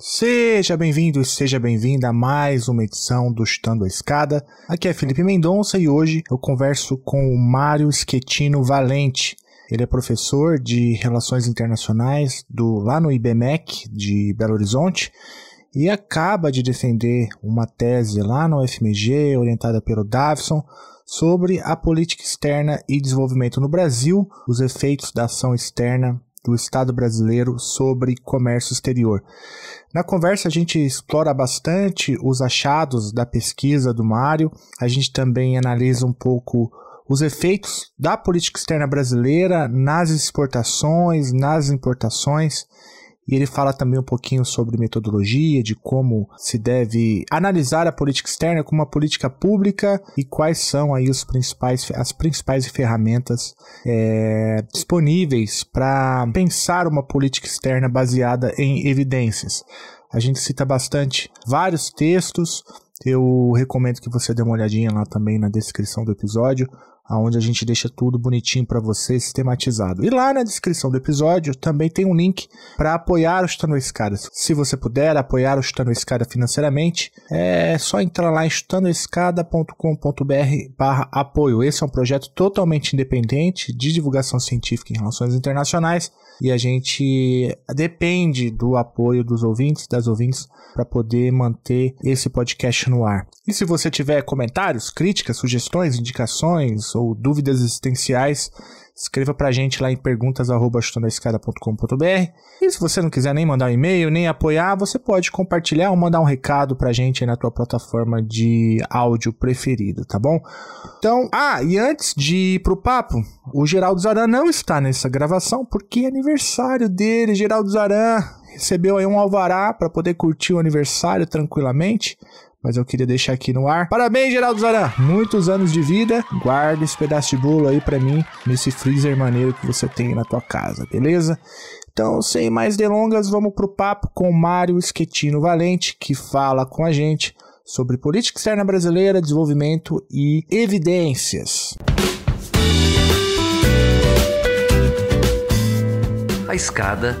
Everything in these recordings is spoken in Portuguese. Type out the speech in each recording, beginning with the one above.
Seja bem-vindo e seja bem-vinda a mais uma edição do Chutando a Escada. Aqui é Felipe Mendonça e hoje eu converso com o Mário Schettino Valente. Ele é professor de Relações Internacionais do lá no IBMEC de Belo Horizonte e acaba de defender uma tese lá no UFMG, orientada pelo Davison, sobre a política externa e desenvolvimento no Brasil, os efeitos da ação externa do Estado brasileiro sobre comércio exterior. Na conversa, a gente explora bastante os achados da pesquisa do Mário, a gente também analisa um pouco os efeitos da política externa brasileira nas exportações, nas importações e ele fala também um pouquinho sobre metodologia, de como se deve analisar a política externa como uma política pública e quais são aí os principais, as principais ferramentas é, disponíveis para pensar uma política externa baseada em evidências. A gente cita bastante vários textos, eu recomendo que você dê uma olhadinha lá também na descrição do episódio onde a gente deixa tudo bonitinho para você, sistematizado. E lá na descrição do episódio também tem um link para apoiar o Chutando a Escada. Se você puder apoiar o Chutando a Escada financeiramente, é só entrar lá em chutandoescada.com.br barra apoio. Esse é um projeto totalmente independente de divulgação científica em relações internacionais e a gente depende do apoio dos ouvintes, das ouvintes, para poder manter esse podcast no ar. E se você tiver comentários, críticas, sugestões, indicações ou dúvidas existenciais, escreva pra gente lá em perguntas@chutandoaescada.com.br. E se você não quiser nem mandar um e-mail, nem apoiar, você pode compartilhar ou mandar um recado pra gente aí na tua plataforma de áudio preferida, tá bom? Então, ah, e antes de ir pro papo, o Geraldo Zaran não está nessa gravação porque é aniversário dele, Geraldo Zaran recebeu aí um alvará para poder curtir o aniversário tranquilamente mas eu queria deixar aqui no ar. Parabéns, Geraldo Zaran! Muitos anos de vida. Guarda esse pedaço de bolo aí para mim, nesse freezer maneiro que você tem na tua casa, beleza? Então, sem mais delongas, vamos pro papo com Mário Schettino Valente, que fala com a gente sobre política externa brasileira, desenvolvimento e evidências. A escada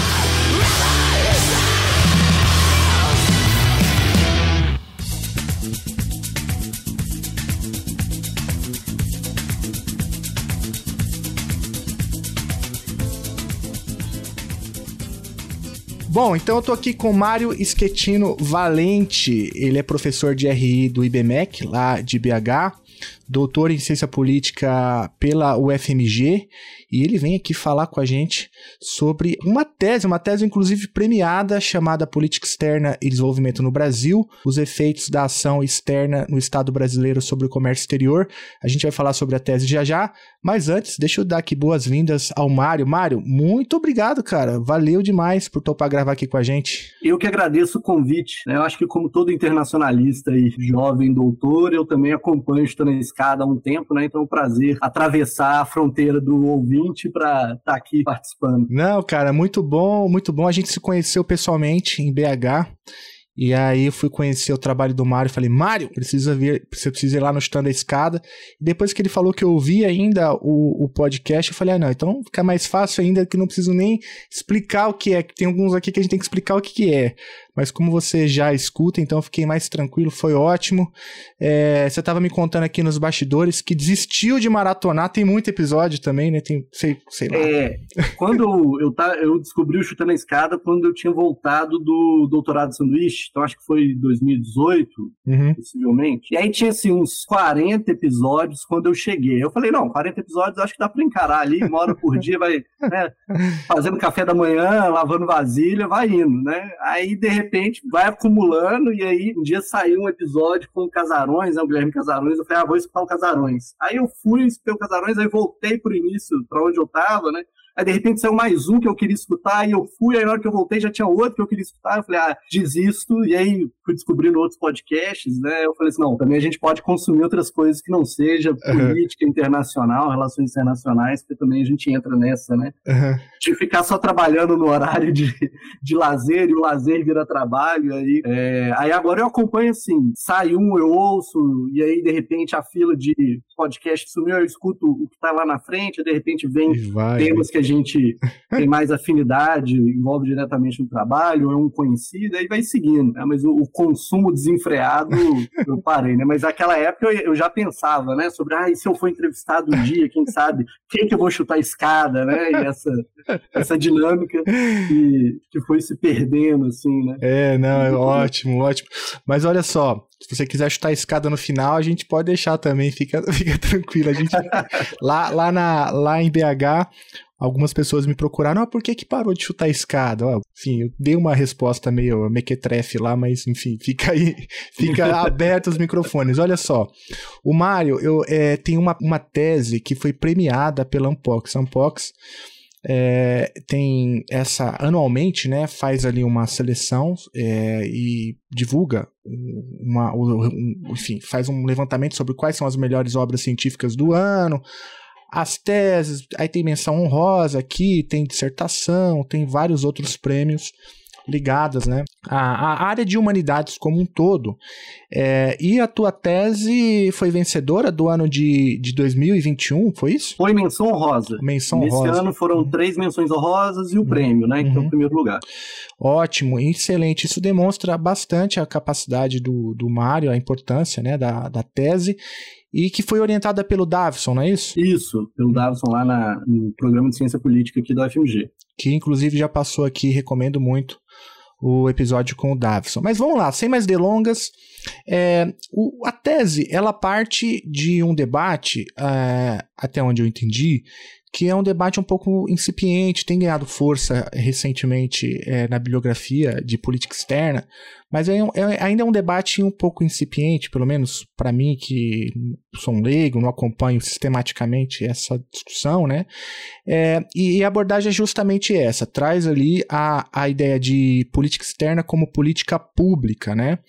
Bom, então eu tô aqui com Mário Schettino Valente. Ele é professor de RI do IBMEC, lá de BH, doutor em ciência política pela UFMG e ele vem aqui falar com a gente sobre uma tese, uma tese inclusive premiada, chamada Política Externa e Desenvolvimento no Brasil, os efeitos da ação externa no Estado brasileiro sobre o comércio exterior. A gente vai falar sobre a tese já já, mas antes, deixa eu dar aqui boas-vindas ao Mário. Mário, muito obrigado, cara. Valeu demais por topar gravar aqui com a gente. Eu que agradeço o convite. Né? Eu acho que, como todo internacionalista e jovem doutor, eu também acompanho Estou na Escada há um tempo, né? Então é um prazer atravessar a fronteira do ouvinte para estar tá aqui participando. Não, cara, muito bom, muito bom. A gente se conheceu pessoalmente em BH. E aí eu fui conhecer o trabalho do Mário e falei, Mário, precisa vir, você precisa ir lá no stand da escada. E depois que ele falou que eu ouvi ainda o, o podcast, eu falei, ah, não, então fica mais fácil ainda que não preciso nem explicar o que é. Tem alguns aqui que a gente tem que explicar o que, que é mas como você já escuta, então eu fiquei mais tranquilo, foi ótimo. É, você estava me contando aqui nos bastidores que desistiu de maratonar, tem muito episódio também, né? Tem, sei, sei lá. É, quando eu, tá, eu descobri o Chutando a Escada quando eu tinha voltado do doutorado de sanduíche, então acho que foi 2018, uhum. possivelmente. E aí tinha assim, uns 40 episódios quando eu cheguei. Eu falei, não, 40 episódios acho que dá para encarar ali, uma hora por dia, vai né, fazendo café da manhã, lavando vasilha, vai indo, né? Aí, de repente vai acumulando e aí um dia saiu um episódio com o Casarões, né, o Guilherme Casarões, eu falei, ah, vou escutar o Casarões. Aí eu fui, escutei o Casarões, aí voltei pro início, para onde eu tava, né? Aí de repente saiu mais um que eu queria escutar, e eu fui, aí na hora que eu voltei já tinha outro que eu queria escutar. Eu falei, ah, desisto. E aí fui descobrindo outros podcasts, né? Eu falei assim, não, também a gente pode consumir outras coisas que não seja política uhum. internacional, relações internacionais, porque também a gente entra nessa, né? Uhum. De ficar só trabalhando no horário de, de lazer e o lazer vira trabalho. Aí, é, aí agora eu acompanho assim, sai um, eu ouço, e aí de repente a fila de podcast sumiu, eu escuto o que tá lá na frente, de repente vem temas que a gente tem mais afinidade, envolve diretamente no trabalho, é um conhecido, aí vai seguindo. Né? Mas o, o, consumo desenfreado, eu parei, né? Mas naquela época eu, eu, já pensava, né? Sobre, ah, e se eu for entrevistado um dia, quem sabe, quem que eu vou chutar a escada, né? E essa, essa dinâmica que, que foi se perdendo, assim, né? É, não, é ótimo, ótimo. Mas olha só, se você quiser chutar a escada no final, a gente pode deixar também, fica, fica tranquilo. A gente, lá, lá, na, lá em BH, algumas pessoas me procuraram, ah, por que que parou de chutar a escada? Ó, enfim, eu dei uma resposta meio mequetrefe lá, mas enfim, fica aí, fica aberto os microfones. Olha só, o Mário eu, é, tem uma, uma tese que foi premiada pela Unpox. Unpox é, tem essa anualmente, né, faz ali uma seleção é, e divulga uma, um, enfim, faz um levantamento sobre quais são as melhores obras científicas do ano, as teses, aí tem menção honrosa aqui, tem dissertação, tem vários outros prêmios ligadas né, à, à área de humanidades como um todo. É, e a tua tese foi vencedora do ano de, de 2021, foi isso? Foi menção honrosa. Menção Nesse honrosa. ano foram uhum. três menções honrosas e o uhum. prêmio, né? Então, uhum. primeiro lugar. Ótimo, excelente. Isso demonstra bastante a capacidade do, do Mário, a importância né, da, da tese e que foi orientada pelo Davison, não é isso? Isso, pelo Davison lá na, no programa de ciência política aqui do FMG. Que inclusive já passou aqui, recomendo muito o episódio com o Davison. Mas vamos lá, sem mais delongas, é, o, a tese ela parte de um debate, é, até onde eu entendi, que é um debate um pouco incipiente, tem ganhado força recentemente é, na bibliografia de política externa, mas é, é, ainda é um debate um pouco incipiente, pelo menos para mim, que sou um leigo, não acompanho sistematicamente essa discussão, né? É, e a abordagem é justamente essa: traz ali a, a ideia de política externa como política pública, né?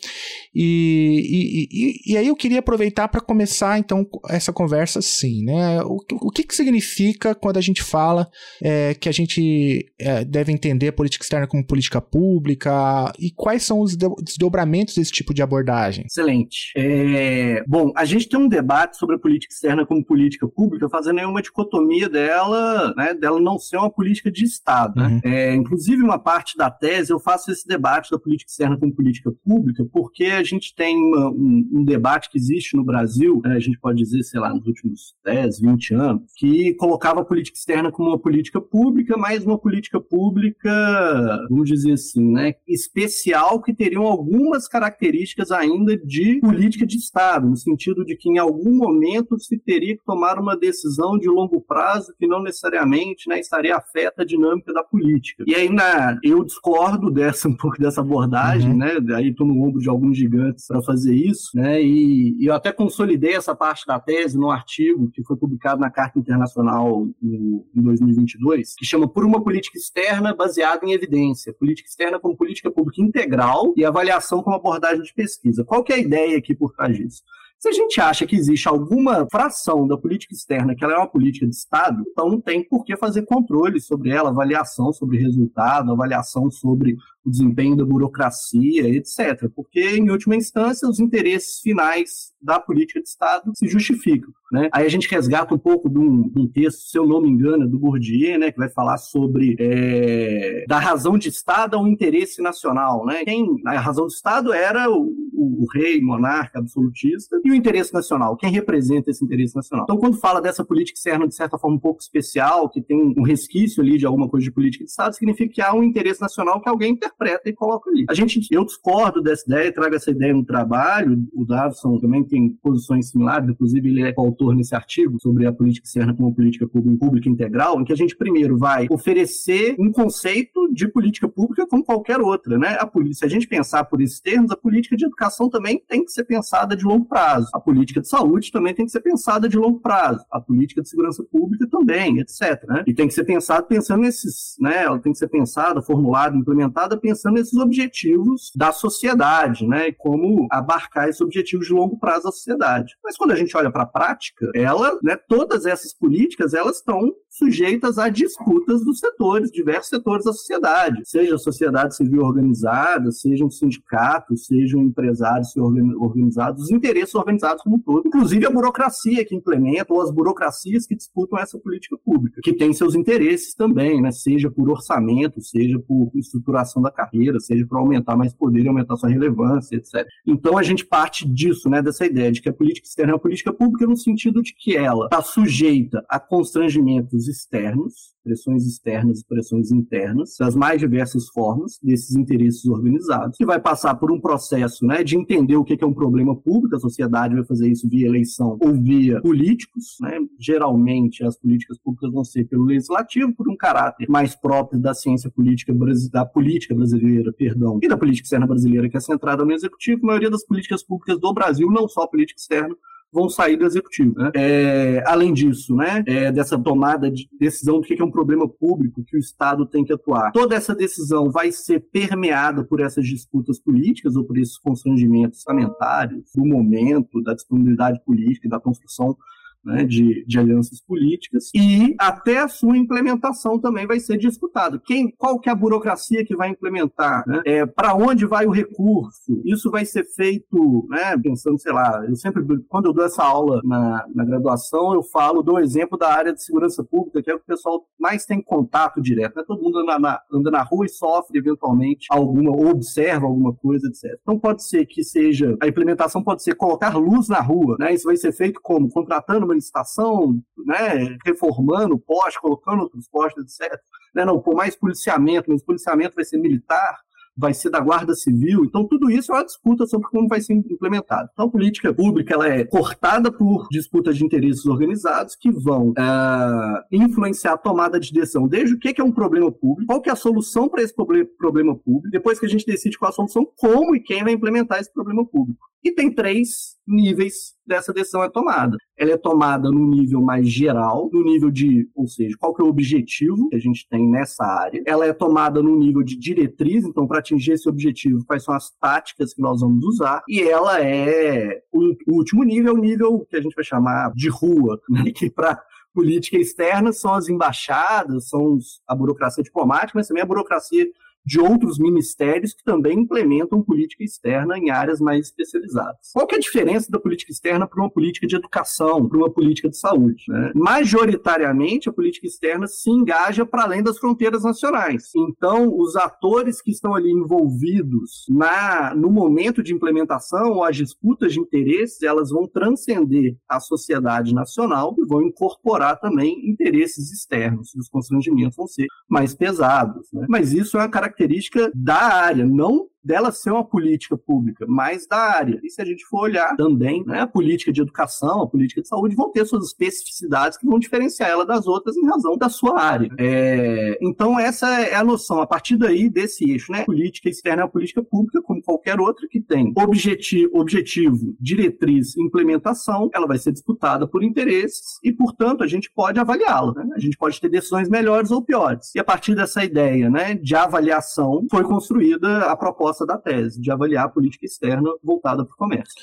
E, e, e, e aí eu queria aproveitar para começar, então, essa conversa assim, né? O, o que, que significa quando a gente fala é, que a gente é, deve entender a política externa como política pública e quais são os desdobramentos desse tipo de abordagem? Excelente. É, bom, a gente tem um debate sobre a política externa como política pública, fazendo aí uma dicotomia dela, né, dela não ser uma política de Estado. Né? Uhum. É, inclusive, uma parte da tese eu faço esse debate da política externa como política pública, porque a gente tem uma, um, um, debate que existe no Brasil, né, a gente pode dizer, sei lá, nos últimos 10, 20 anos, que colocava a política externa como uma política pública, mas uma política pública, vamos dizer assim, né, especial que teria teriam algumas características ainda de política de Estado, no sentido de que em algum momento se teria que tomar uma decisão de longo prazo que não necessariamente né, estaria afeta a dinâmica da política. E aí na, eu discordo dessa um pouco dessa abordagem, uhum. né? Aí estou no ombro de alguns gigantes para fazer isso, né? E, e, eu até consolidei essa parte da tese no artigo que foi publicado na Carta Internacional no, em 2022, que chama Por uma política externa baseada em evidência, política externa como política pública integral e avaliação como abordagem de pesquisa. Qual que é a ideia aqui por trás disso? Se a gente acha que existe alguma fração da política externa que ela é uma política de Estado, então não tem por que fazer controle sobre ela, avaliação sobre resultado, avaliação sobre o desempenho da burocracia, etc. Porque, em última instância, os interesses finais da política de Estado se justificam. Né? Aí a gente resgata um pouco de um, de um texto, se eu não me engano, do Bourdieu, né, que vai falar sobre é, da razão de Estado ao interesse nacional. Né? Quem, a razão de Estado era o, o, o rei, monarca, absolutista, e o interesse nacional. Quem representa esse interesse nacional? Então, quando fala dessa política externa, de certa forma, um pouco especial, que tem um resquício ali de alguma coisa de política de Estado, significa que há um interesse nacional que alguém interpreta e coloca ali. A gente, eu discordo dessa ideia, trago essa ideia no trabalho, o Davison também tem posições similares, inclusive ele é autor nesse artigo sobre a política externa como política pública integral, em que a gente primeiro vai oferecer um conceito de política pública como qualquer outra, né? A polícia, se a gente pensar por esses termos, a política de educação também tem que ser pensada de longo prazo. A política de saúde também tem que ser pensada de longo prazo. A política de segurança pública também, etc. Né? E tem que ser pensada pensando nesses, né? Ela tem que ser pensada, formulada, implementada pensando nesses objetivos da sociedade, né? E como abarcar esses objetivos de longo prazo da sociedade. Mas quando a gente olha para a prática, ela, né? Todas essas políticas, elas estão sujeitas a disputas dos setores, diversos setores da sociedade, seja a sociedade civil organizada, sejam sindicatos, sejam empresários organizados, os interesses organizados como um todo, inclusive a burocracia que implementa ou as burocracias que disputam essa política pública, que tem seus interesses também, né? seja por orçamento, seja por estruturação da carreira, seja por aumentar mais poder aumentar sua relevância, etc. Então a gente parte disso, né, dessa ideia de que a política externa é uma política pública no sentido de que ela está sujeita a constrangimentos externos, pressões externas e pressões internas, das mais diversas formas desses interesses organizados, que vai passar por um processo né, de entender o que é um problema público, a sociedade vai fazer isso via eleição ou via políticos, né? geralmente as políticas públicas vão ser pelo legislativo, por um caráter mais próprio da ciência política da política brasileira, perdão, e da política externa brasileira, que é centrada no executivo, a maioria das políticas públicas do Brasil, não só a política externa, vão sair do executivo. Né? É, além disso, né, é, dessa tomada de decisão do que é um problema público que o Estado tem que atuar, toda essa decisão vai ser permeada por essas disputas políticas ou por esses constrangimentos orçamentários do momento, da disponibilidade política e da construção né, de, de, alianças políticas e até a sua implementação também vai ser disputado. Quem, qual que é a burocracia que vai implementar? Né? É, Para onde vai o recurso? Isso vai ser feito, né, pensando, sei lá, eu sempre, quando eu dou essa aula na, na graduação, eu falo, dou exemplo da área de segurança pública, que é o que o pessoal mais tem contato direto. Né? Todo mundo anda na, anda na rua e sofre eventualmente alguma, ou observa alguma coisa, etc. Então pode ser que seja, a implementação pode ser colocar luz na rua, né? Isso vai ser feito como? Contratando uma licitação, né, reformando poste, colocando outros postes, etc. Né, não, por mais policiamento, mas policiamento vai ser militar, vai ser da Guarda Civil. Então, tudo isso é uma disputa sobre como vai ser implementado. Então, a política pública ela é cortada por disputas de interesses organizados que vão é, influenciar a tomada de decisão, desde o que é um problema público, qual que é a solução para esse problema público, depois que a gente decide qual a solução, como e quem vai implementar esse problema público. E tem três níveis dessa decisão é tomada. Ela é tomada no nível mais geral, no nível de, ou seja, qual que é o objetivo que a gente tem nessa área. Ela é tomada no nível de diretriz, então para atingir esse objetivo, quais são as táticas que nós vamos usar. E ela é o, o último nível, é o nível que a gente vai chamar de rua, né? que para política externa são as embaixadas, são a burocracia diplomática, mas também a burocracia de outros ministérios que também implementam política externa em áreas mais especializadas. Qual é a diferença da política externa para uma política de educação, para uma política de saúde? Né? Majoritariamente, a política externa se engaja para além das fronteiras nacionais. Então, os atores que estão ali envolvidos na, no momento de implementação ou as disputas de interesses, elas vão transcender a sociedade nacional e vão incorporar também interesses externos. E os constrangimentos vão ser mais pesados. Né? Mas isso é uma característica característica da área, não dela ser uma política pública, mas da área. E se a gente for olhar também, né, a política de educação, a política de saúde vão ter suas especificidades que vão diferenciar ela das outras em razão da sua área. É, então essa é a noção. A partir daí, desse eixo, né, política externa é uma política pública, como qualquer outra que tem objetivo, objetivo diretriz implementação, ela vai ser disputada por interesses e, portanto, a gente pode avaliá-la. Né? A gente pode ter decisões melhores ou piores. E a partir dessa ideia né, de avaliação, foi construída a proposta proposta da tese, de avaliar a política externa voltada para o comércio.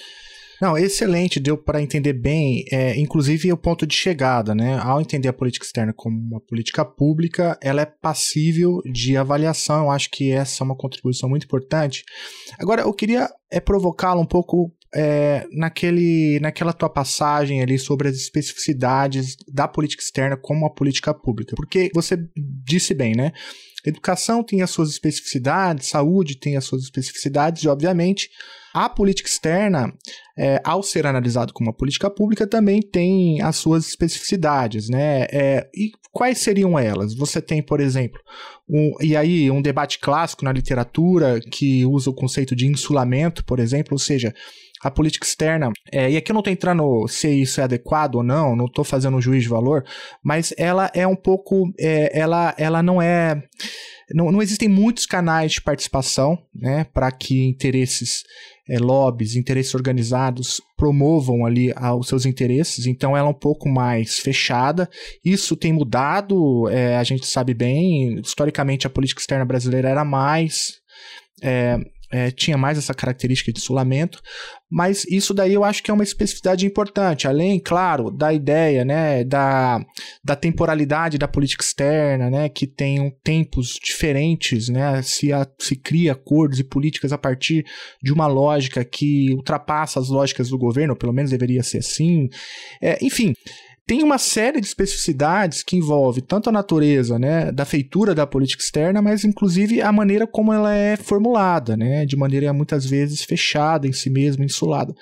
Não, excelente, deu para entender bem, é, inclusive o ponto de chegada, né? Ao entender a política externa como uma política pública, ela é passível de avaliação. Eu acho que essa é uma contribuição muito importante. Agora, eu queria é provocá-la um pouco é, naquele, naquela tua passagem ali sobre as especificidades da política externa como uma política pública. Porque você disse bem, né? Educação tem as suas especificidades, saúde tem as suas especificidades, e, obviamente, a política externa, é, ao ser analisado como uma política pública, também tem as suas especificidades, né? É, e quais seriam elas? Você tem, por exemplo, um, e aí um debate clássico na literatura que usa o conceito de insulamento, por exemplo, ou seja, a política externa, é, e aqui eu não estou entrando se isso é adequado ou não, não estou fazendo um juiz de valor, mas ela é um pouco, é, ela, ela não é, não, não existem muitos canais de participação, né, para que interesses, é, lobbies, interesses organizados promovam ali os seus interesses, então ela é um pouco mais fechada. Isso tem mudado, é, a gente sabe bem, historicamente a política externa brasileira era mais é, é, tinha mais essa característica de insulamento, mas isso daí eu acho que é uma especificidade importante, além, claro, da ideia, né, da, da temporalidade da política externa, né, que tem tempos diferentes, né, se, a, se cria acordos e políticas a partir de uma lógica que ultrapassa as lógicas do governo, pelo menos deveria ser assim, é, enfim, tem uma série de especificidades que envolve tanto a natureza né, da feitura da política externa, mas inclusive a maneira como ela é formulada, né, de maneira muitas vezes fechada em si mesma, insulada.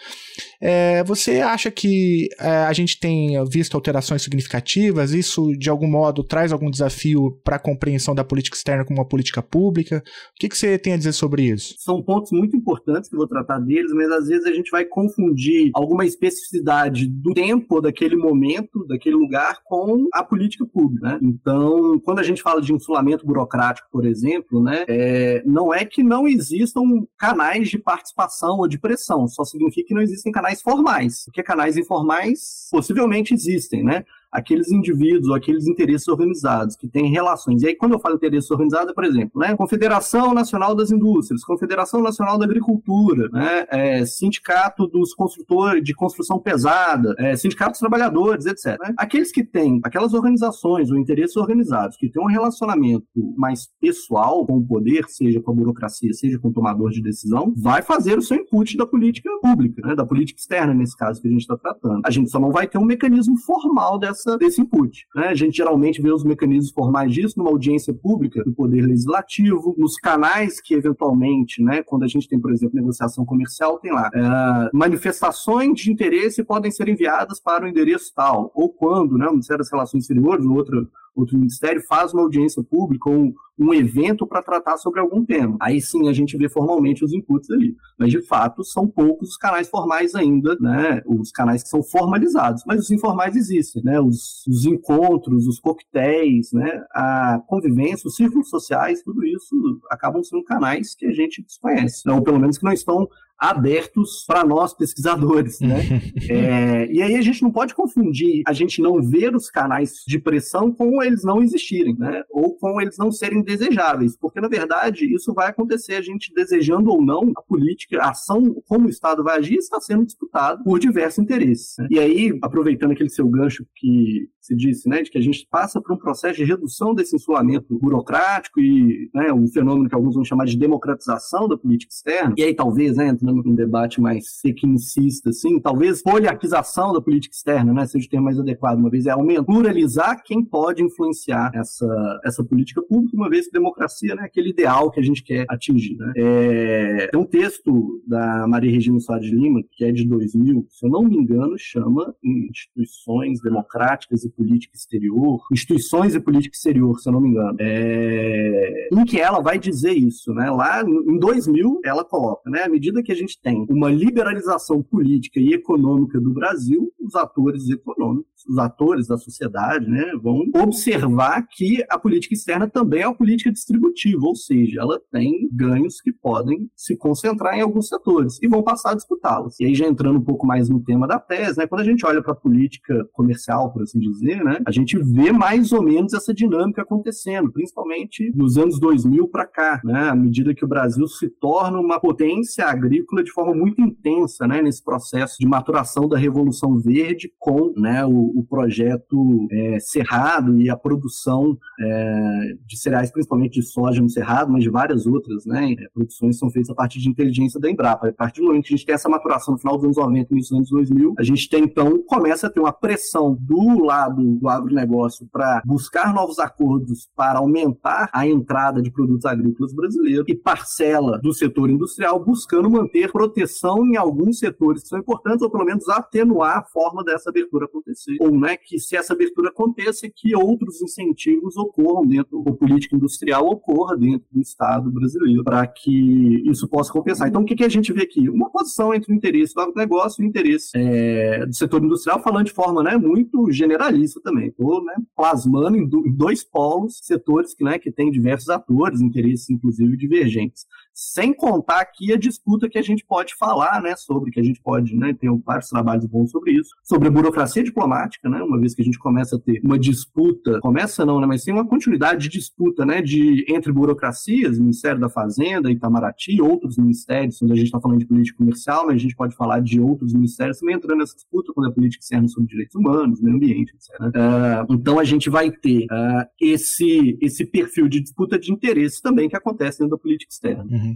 É, você acha que é, a gente tem visto alterações significativas? Isso, de algum modo, traz algum desafio para a compreensão da política externa como uma política pública? O que, que você tem a dizer sobre isso? São pontos muito importantes que eu vou tratar deles, mas às vezes a gente vai confundir alguma especificidade do tempo daquele momento daquele lugar com a política pública. Né? Então, quando a gente fala de insulamento burocrático, por exemplo, né, é, não é que não existam canais de participação ou de pressão, só significa que não existem canais formais, porque canais informais possivelmente existem, né? Aqueles indivíduos ou aqueles interesses organizados que têm relações. E aí, quando eu falo interesses organizados, é, por exemplo, né, Confederação Nacional das Indústrias, Confederação Nacional da Agricultura, né, é, Sindicato dos Construtores de Construção Pesada, é, Sindicato dos Trabalhadores, etc. Né? Aqueles que têm, aquelas organizações ou interesses organizados que têm um relacionamento mais pessoal com o poder, seja com a burocracia, seja com o tomador de decisão, vai fazer o seu input da política pública, né, da política externa, nesse caso que a gente está tratando. A gente só não vai ter um mecanismo formal dessa desse input. Né? A gente geralmente vê os mecanismos formais disso numa audiência pública do Poder Legislativo, nos canais que, eventualmente, né, quando a gente tem, por exemplo, negociação comercial, tem lá é, manifestações de interesse podem ser enviadas para o endereço tal, ou quando né, Ministério das Relações Exteriores, ou outro, outro ministério, faz uma audiência pública ou um evento para tratar sobre algum tema. Aí sim a gente vê formalmente os inputs ali. Mas de fato são poucos os canais formais ainda, né? Os canais que são formalizados. Mas os informais existem, né? Os, os encontros, os coquetéis, né? A convivência, os círculos sociais, tudo isso acabam sendo canais que a gente desconhece. Ou pelo menos que não estão abertos para nós pesquisadores, né? é, e aí a gente não pode confundir a gente não ver os canais de pressão com eles não existirem, né? Ou com eles não serem desejáveis, porque na verdade isso vai acontecer a gente desejando ou não a política, a ação, como o Estado vai agir está sendo disputado por diversos interesses. Né? E aí, aproveitando aquele seu gancho que se disse, né, de que a gente passa por um processo de redução desse insulamento burocrático e né, um fenômeno que alguns vão chamar de democratização da política externa. E aí talvez, né, num debate mais tecnicista, assim, talvez poliarquização da política externa, né, seja o termo mais adequado, uma vez é aumentar, pluralizar quem pode influenciar essa, essa política pública, uma vez que democracia né, é aquele ideal que a gente quer atingir. Né. É, tem um texto da Maria Regina Soares de Lima, que é de 2000, se eu não me engano, chama Instituições Democráticas e política exterior, instituições e política exterior, se eu não me engano, é, em que ela vai dizer isso, né? Lá em 2000 ela coloca, né? À medida que a gente tem uma liberalização política e econômica do Brasil, os atores econômicos, os atores da sociedade, né, vão observar que a política externa também é uma política distributiva, ou seja, ela tem ganhos que podem se concentrar em alguns setores e vão passar a disputá-los. E aí já entrando um pouco mais no tema da tese, né, quando a gente olha para a política comercial, por assim dizer, né, a gente vê mais ou menos essa dinâmica acontecendo, principalmente nos anos 2000 para cá, né, à medida que o Brasil se torna uma potência agrícola de forma muito intensa né, nesse processo de maturação da Revolução Verde com né, o, o projeto é, Cerrado e a produção é, de cereais, principalmente de soja no Cerrado, mas de várias outras né, é, produções são feitas a partir de inteligência da Embrapa. A partir do momento que a gente tem essa maturação no final dos anos 90 e início dos anos 2000, a gente tem então, começa a ter uma pressão do lado do agronegócio para buscar novos acordos para aumentar a entrada de produtos agrícolas brasileiros e parcela do setor industrial buscando manter proteção em alguns setores que são importantes ou pelo menos atenuar a forma dessa abertura acontecer. Ou né, que se essa abertura aconteça, que outros incentivos ocorram dentro, ou política industrial ocorra dentro do Estado brasileiro, para que isso possa compensar. Então, o que, que a gente vê aqui? Uma posição entre o interesse do agronegócio e o interesse é, do setor industrial, falando de forma né, muito generalista também. Estou né, plasmando em, dois polos, setores que, né, que têm diversos atores, interesses inclusive divergentes. Sem contar aqui a disputa que a gente pode falar né, sobre, que a gente pode, né, ter vários trabalhos bons sobre isso, sobre a burocracia diplomática, né, uma vez que a gente começa a ter uma disputa, começa não, né, mas tem uma continuidade de disputa né, de, entre burocracias, Ministério da Fazenda, Itamaraty, outros ministérios, quando a gente está falando de política comercial, mas a gente pode falar de outros ministérios também entrando nessa disputa quando a política externa sobre direitos humanos, meio ambiente, etc. Uh, então a gente vai ter uh, esse, esse perfil de disputa de interesse também que acontece dentro da política externa. Uhum.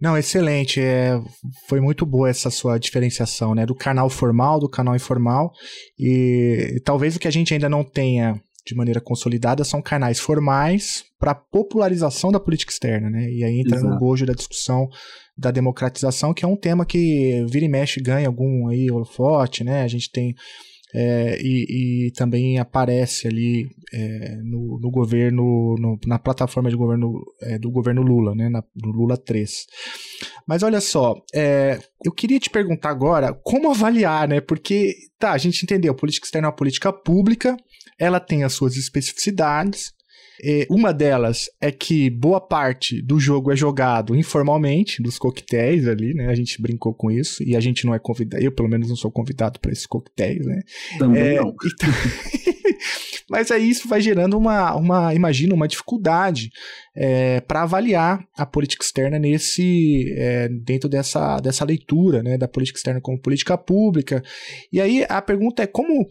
Não, excelente. É, foi muito boa essa sua diferenciação, né? Do canal formal, do canal informal. E, e talvez o que a gente ainda não tenha de maneira consolidada são canais formais para popularização da política externa, né? E aí entra Exato. no bojo da discussão da democratização, que é um tema que vira e mexe ganha algum aí holofote, né? A gente tem é, e, e, também aparece ali é, no, no, governo, no, na plataforma de governo é, do governo Lula, né, na, do Lula 3. Mas olha só, é, eu queria te perguntar agora como avaliar, né? Porque tá, a gente entendeu, política externa é uma política pública, ela tem as suas especificidades, uma delas é que boa parte do jogo é jogado informalmente, dos coquetéis ali, né? A gente brincou com isso e a gente não é convidado, eu pelo menos não sou convidado para esses coquetéis, né? Também é, não. Então... Mas aí isso vai gerando uma, uma imagina, uma dificuldade é, para avaliar a política externa nesse é, dentro dessa, dessa leitura né, da política externa como política pública. E aí a pergunta é como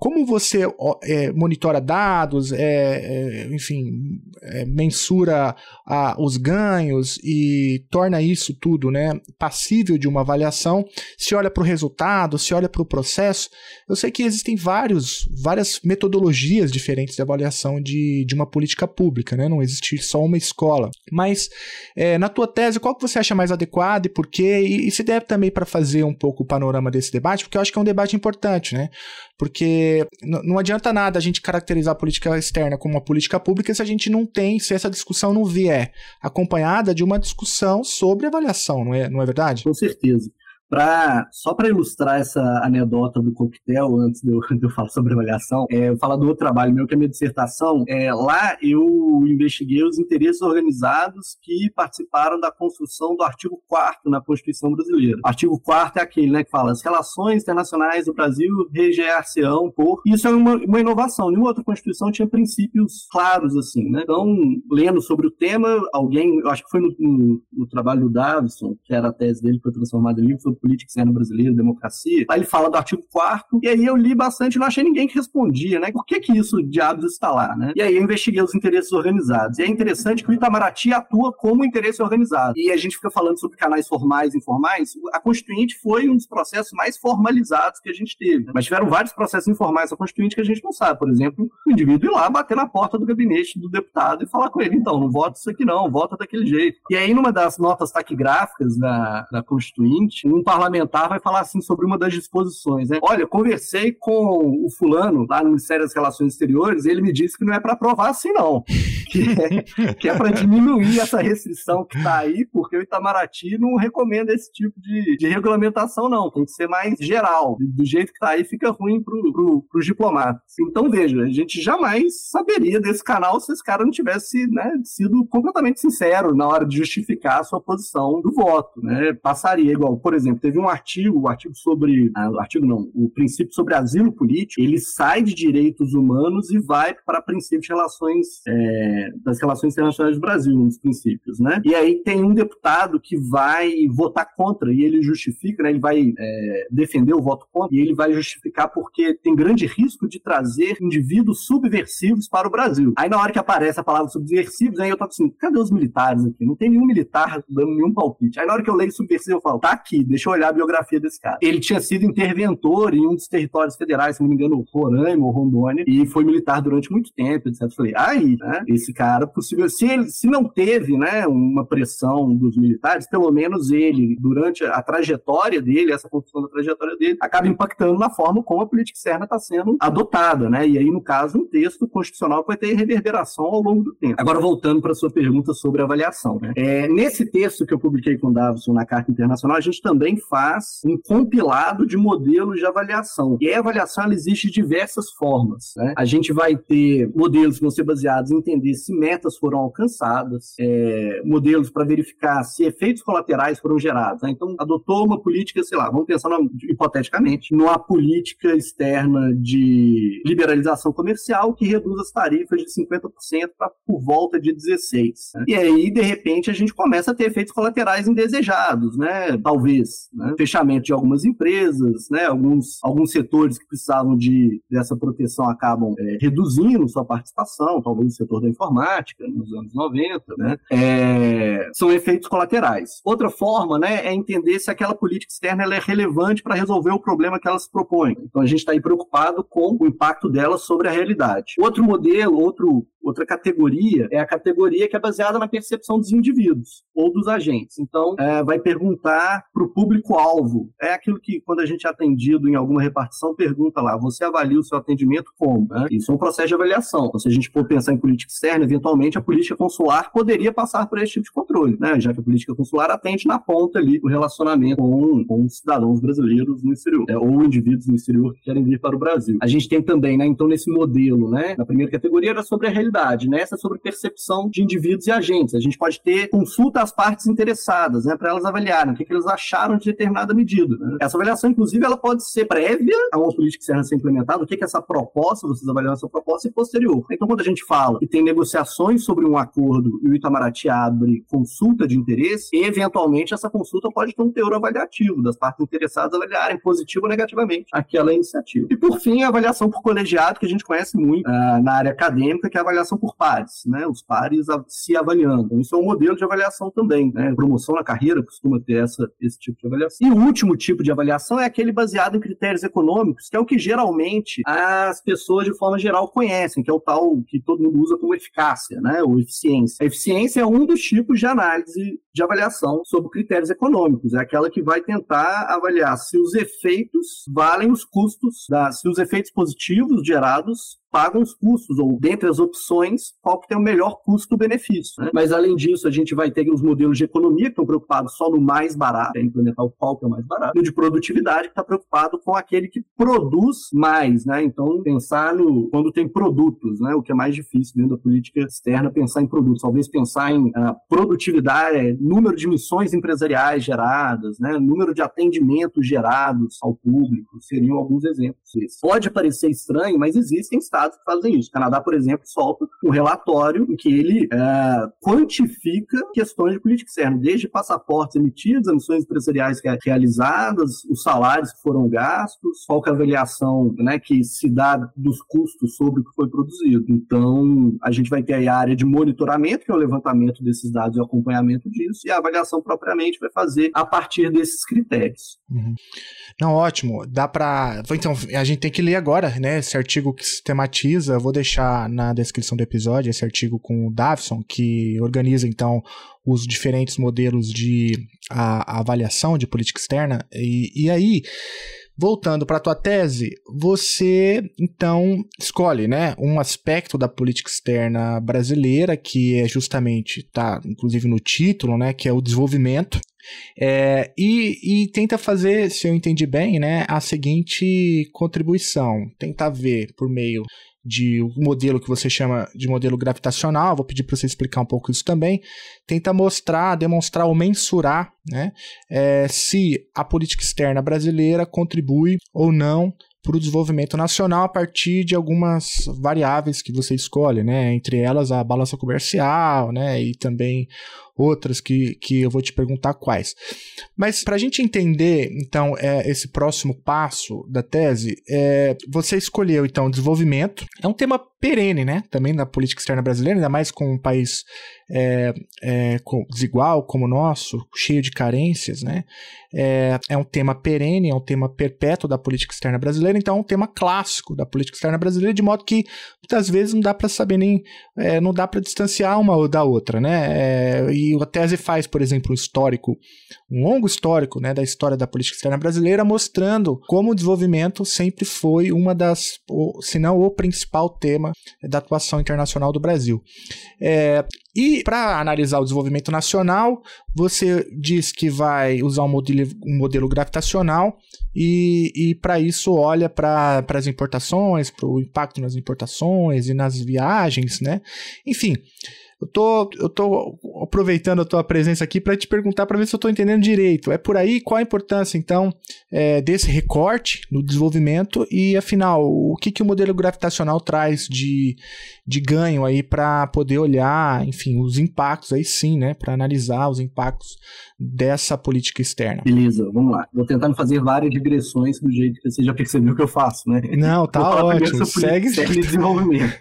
como você é, monitora dados, é, é, enfim, é, mensura a, os ganhos e torna isso tudo né, passível de uma avaliação? Se olha para o resultado, se olha para o processo. Eu sei que existem vários, várias metodologias diferentes de avaliação de, de uma política pública, né? não existe só uma escola. Mas é, na tua tese, qual que você acha mais adequado e por quê? E, e se deve também para fazer um pouco o panorama desse debate, porque eu acho que é um debate importante, né? Porque não adianta nada a gente caracterizar a política externa como uma política pública se a gente não tem, se essa discussão não vier acompanhada de uma discussão sobre avaliação, não é, não é verdade? Com certeza. Pra, só para ilustrar essa anedota do coquetel, antes de eu, de eu falar sobre avaliação, é, eu falar do outro trabalho meu, que é a minha dissertação. É, lá eu investiguei os interesses organizados que participaram da construção do artigo 4 na Constituição Brasileira. O artigo 4 é aquele né, que fala as relações internacionais do Brasil regear-se-ão por... Isso é uma, uma inovação. Nenhuma outra Constituição tinha princípios claros assim. Né? Então, lendo sobre o tema, alguém, eu acho que foi no, no, no trabalho do Davison, que era a tese dele foi transformada em livro, política externa brasileira, democracia. Ele fala do artigo 4 e aí eu li bastante e não achei ninguém que respondia, né? Por que que isso, diabos, está lá, né? E aí eu investiguei os interesses organizados. E é interessante que o Itamaraty atua como interesse organizado. E a gente fica falando sobre canais formais e informais. A Constituinte foi um dos processos mais formalizados que a gente teve. Mas tiveram vários processos informais da Constituinte que a gente não sabe. Por exemplo, o indivíduo ir lá bater na porta do gabinete do deputado e falar com ele, então, não vota isso aqui não, vota daquele jeito. E aí, numa das notas taquigráficas da, da Constituinte, um parlamentar vai falar assim sobre uma das disposições, né? Olha, conversei com o fulano lá no Ministério das Relações Exteriores, e ele me disse que não é para aprovar assim não, que é, que é para diminuir essa restrição que está aí, porque o Itamaraty não recomenda esse tipo de, de regulamentação não, tem que ser mais geral, do jeito que está aí fica ruim para pro, os diplomatas. Então veja, a gente jamais saberia desse canal se esse cara não tivesse né, sido completamente sincero na hora de justificar a sua posição do voto, né? Passaria igual, por exemplo teve um artigo, o um artigo sobre, ah, artigo não, o princípio sobre asilo político, ele sai de direitos humanos e vai para princípios de relações, é, das relações internacionais do Brasil, um dos princípios, né? E aí tem um deputado que vai votar contra e ele justifica, né? Ele vai é, defender o voto contra e ele vai justificar porque tem grande risco de trazer indivíduos subversivos para o Brasil. Aí na hora que aparece a palavra subversivos, aí eu tô assim, cadê os militares aqui? Não tem nenhum militar dando nenhum palpite. Aí na hora que eu leio subversivo, eu falo, tá aqui, deixa eu olhar a biografia desse cara. Ele tinha sido interventor em um dos territórios federais, se não me engano, Roraima ou Rondônia, e foi militar durante muito tempo, etc. Eu falei, aí, né, esse cara, possível, se ele se não teve, né, uma pressão dos militares, pelo menos ele, durante a trajetória dele, essa construção da trajetória dele, acaba impactando na forma como a política externa está sendo adotada, né? E aí, no caso, um texto constitucional vai ter reverberação ao longo do tempo. Agora, voltando para a sua pergunta sobre avaliação, né? É, nesse texto que eu publiquei com o Davison na Carta Internacional, a gente também faz um compilado de modelos de avaliação. E a avaliação ela existe de diversas formas. Né? A gente vai ter modelos que vão ser baseados em entender se metas foram alcançadas, é, modelos para verificar se efeitos colaterais foram gerados. Né? Então, adotou uma política, sei lá, vamos pensar no, hipoteticamente, numa política externa de liberalização comercial que reduz as tarifas de 50% para por volta de 16%. Né? E aí, de repente, a gente começa a ter efeitos colaterais indesejados, né? Talvez, né? fechamento de algumas empresas, né? Alguns, alguns setores que precisavam de, dessa proteção acabam é, reduzindo sua participação, talvez o setor da informática nos anos 90, né? É, são efeitos colaterais. Outra forma, né, é entender se aquela política externa ela é relevante para resolver o problema que ela se propõe. Então a gente está aí preocupado com o impacto dela sobre a realidade. Outro modelo, outro Outra categoria é a categoria que é baseada na percepção dos indivíduos ou dos agentes. Então, é, vai perguntar para o público-alvo. É aquilo que, quando a gente é atendido em alguma repartição, pergunta lá: você avalia o seu atendimento como? Né? Isso é um processo de avaliação. Então, se a gente for pensar em política externa, eventualmente a política consular poderia passar por esse tipo de controle, né? já que a política consular atende na ponta ali o relacionamento com, com os cidadãos brasileiros no exterior, né? ou indivíduos no exterior que querem vir para o Brasil. A gente tem também, né, então, nesse modelo, né, na primeira categoria era sobre a realidade né? é sobre percepção de indivíduos e agentes. A gente pode ter consulta às partes interessadas, né, para elas avaliarem o que, que eles acharam de determinada medida. Né? Essa avaliação, inclusive, ela pode ser prévia a uma política externa ser implementada, o que, que é essa proposta, vocês avaliam essa proposta, e posterior. Então, quando a gente fala que tem negociações sobre um acordo e o Itamaraty abre consulta de interesse, eventualmente essa consulta pode ter um teor avaliativo das partes interessadas avaliarem positivo ou negativamente aquela iniciativa. E, por fim, a avaliação por colegiado, que a gente conhece muito uh, na área acadêmica, que é a avaliação por pares, né? Os pares se avaliando. Isso é um modelo de avaliação também, né? Promoção na carreira costuma ter essa, esse tipo de avaliação. E o último tipo de avaliação é aquele baseado em critérios econômicos, que é o que geralmente as pessoas de forma geral conhecem, que é o tal que todo mundo usa como eficácia, né? Ou eficiência. A eficiência é um dos tipos de análise de avaliação sobre critérios econômicos. É aquela que vai tentar avaliar se os efeitos valem os custos, da, se os efeitos positivos gerados pagam os custos, ou dentre as opções, qual que tem o melhor custo-benefício. Né? Mas, além disso, a gente vai ter os modelos de economia que estão preocupados só no mais barato, é implementar o qual que é o mais barato, e o de produtividade que está preocupado com aquele que produz mais. Né? Então, pensar no quando tem produtos, né? o que é mais difícil dentro da política externa, pensar em produtos. Talvez pensar em uh, produtividade, número de missões empresariais geradas, né? número de atendimentos gerados ao público, seriam alguns exemplos desses. Pode parecer estranho, mas existem estados que fazem isso. O Canadá, por exemplo, solta um relatório em que ele é, quantifica questões de política externa, desde passaportes emitidos, as missões empresariais realizadas, os salários que foram gastos, qual é a avaliação né, que se dá dos custos sobre o que foi produzido. Então, a gente vai ter a área de monitoramento, que é o levantamento desses dados e o acompanhamento disso, e a avaliação propriamente vai fazer a partir desses critérios. Uhum. Não, ótimo. Dá para. Então, a gente tem que ler agora, né? Esse artigo que sistematiza. Eu vou deixar na descrição do episódio esse artigo com o Davison, que organiza, então, os diferentes modelos de a, a avaliação de política externa. E, e aí. Voltando para a tua tese, você então escolhe, né, um aspecto da política externa brasileira que é justamente tá, inclusive no título, né, que é o desenvolvimento É, e, e, tenta fazer, se eu entendi bem, né, a seguinte contribuição: tentar ver por meio de um modelo que você chama de modelo gravitacional, vou pedir para você explicar um pouco isso também, tenta mostrar, demonstrar ou mensurar né, é, se a política externa brasileira contribui ou não para o desenvolvimento nacional a partir de algumas variáveis que você escolhe, né? Entre elas a balança comercial, né? E também outras que, que eu vou te perguntar quais. Mas para a gente entender, então, é, esse próximo passo da tese, é, você escolheu, então, desenvolvimento. É um tema perene, né? Também na política externa brasileira, ainda mais com um país é, é, desigual como o nosso, cheio de carências, né? É, é um tema perene, é um tema perpétuo da política externa brasileira, então é um tema clássico da política externa brasileira, de modo que muitas vezes não dá para saber nem, é, não dá para distanciar uma da outra, né? É, e a tese faz, por exemplo, um histórico, um longo histórico, né, da história da política externa brasileira, mostrando como o desenvolvimento sempre foi uma das, se não o principal tema da atuação internacional do Brasil. É, e para analisar o desenvolvimento nacional, você diz que vai usar um modelo, um modelo gravitacional e, e para isso olha para as importações, para o impacto nas importações e nas viagens, né? Enfim, eu tô, eu tô aproveitando a tua presença aqui para te perguntar para ver se eu estou entendendo direito. É por aí qual a importância, então, é, desse recorte no desenvolvimento e, afinal, o que, que o modelo gravitacional traz de, de ganho aí para poder olhar, enfim, os impactos aí sim, né, para analisar os impactos dessa política externa. Beleza, vamos lá. Vou tentando fazer várias digressões do jeito que você já percebeu que eu faço, né? Não, tá ótimo. Segue. Segue desenvolvimento.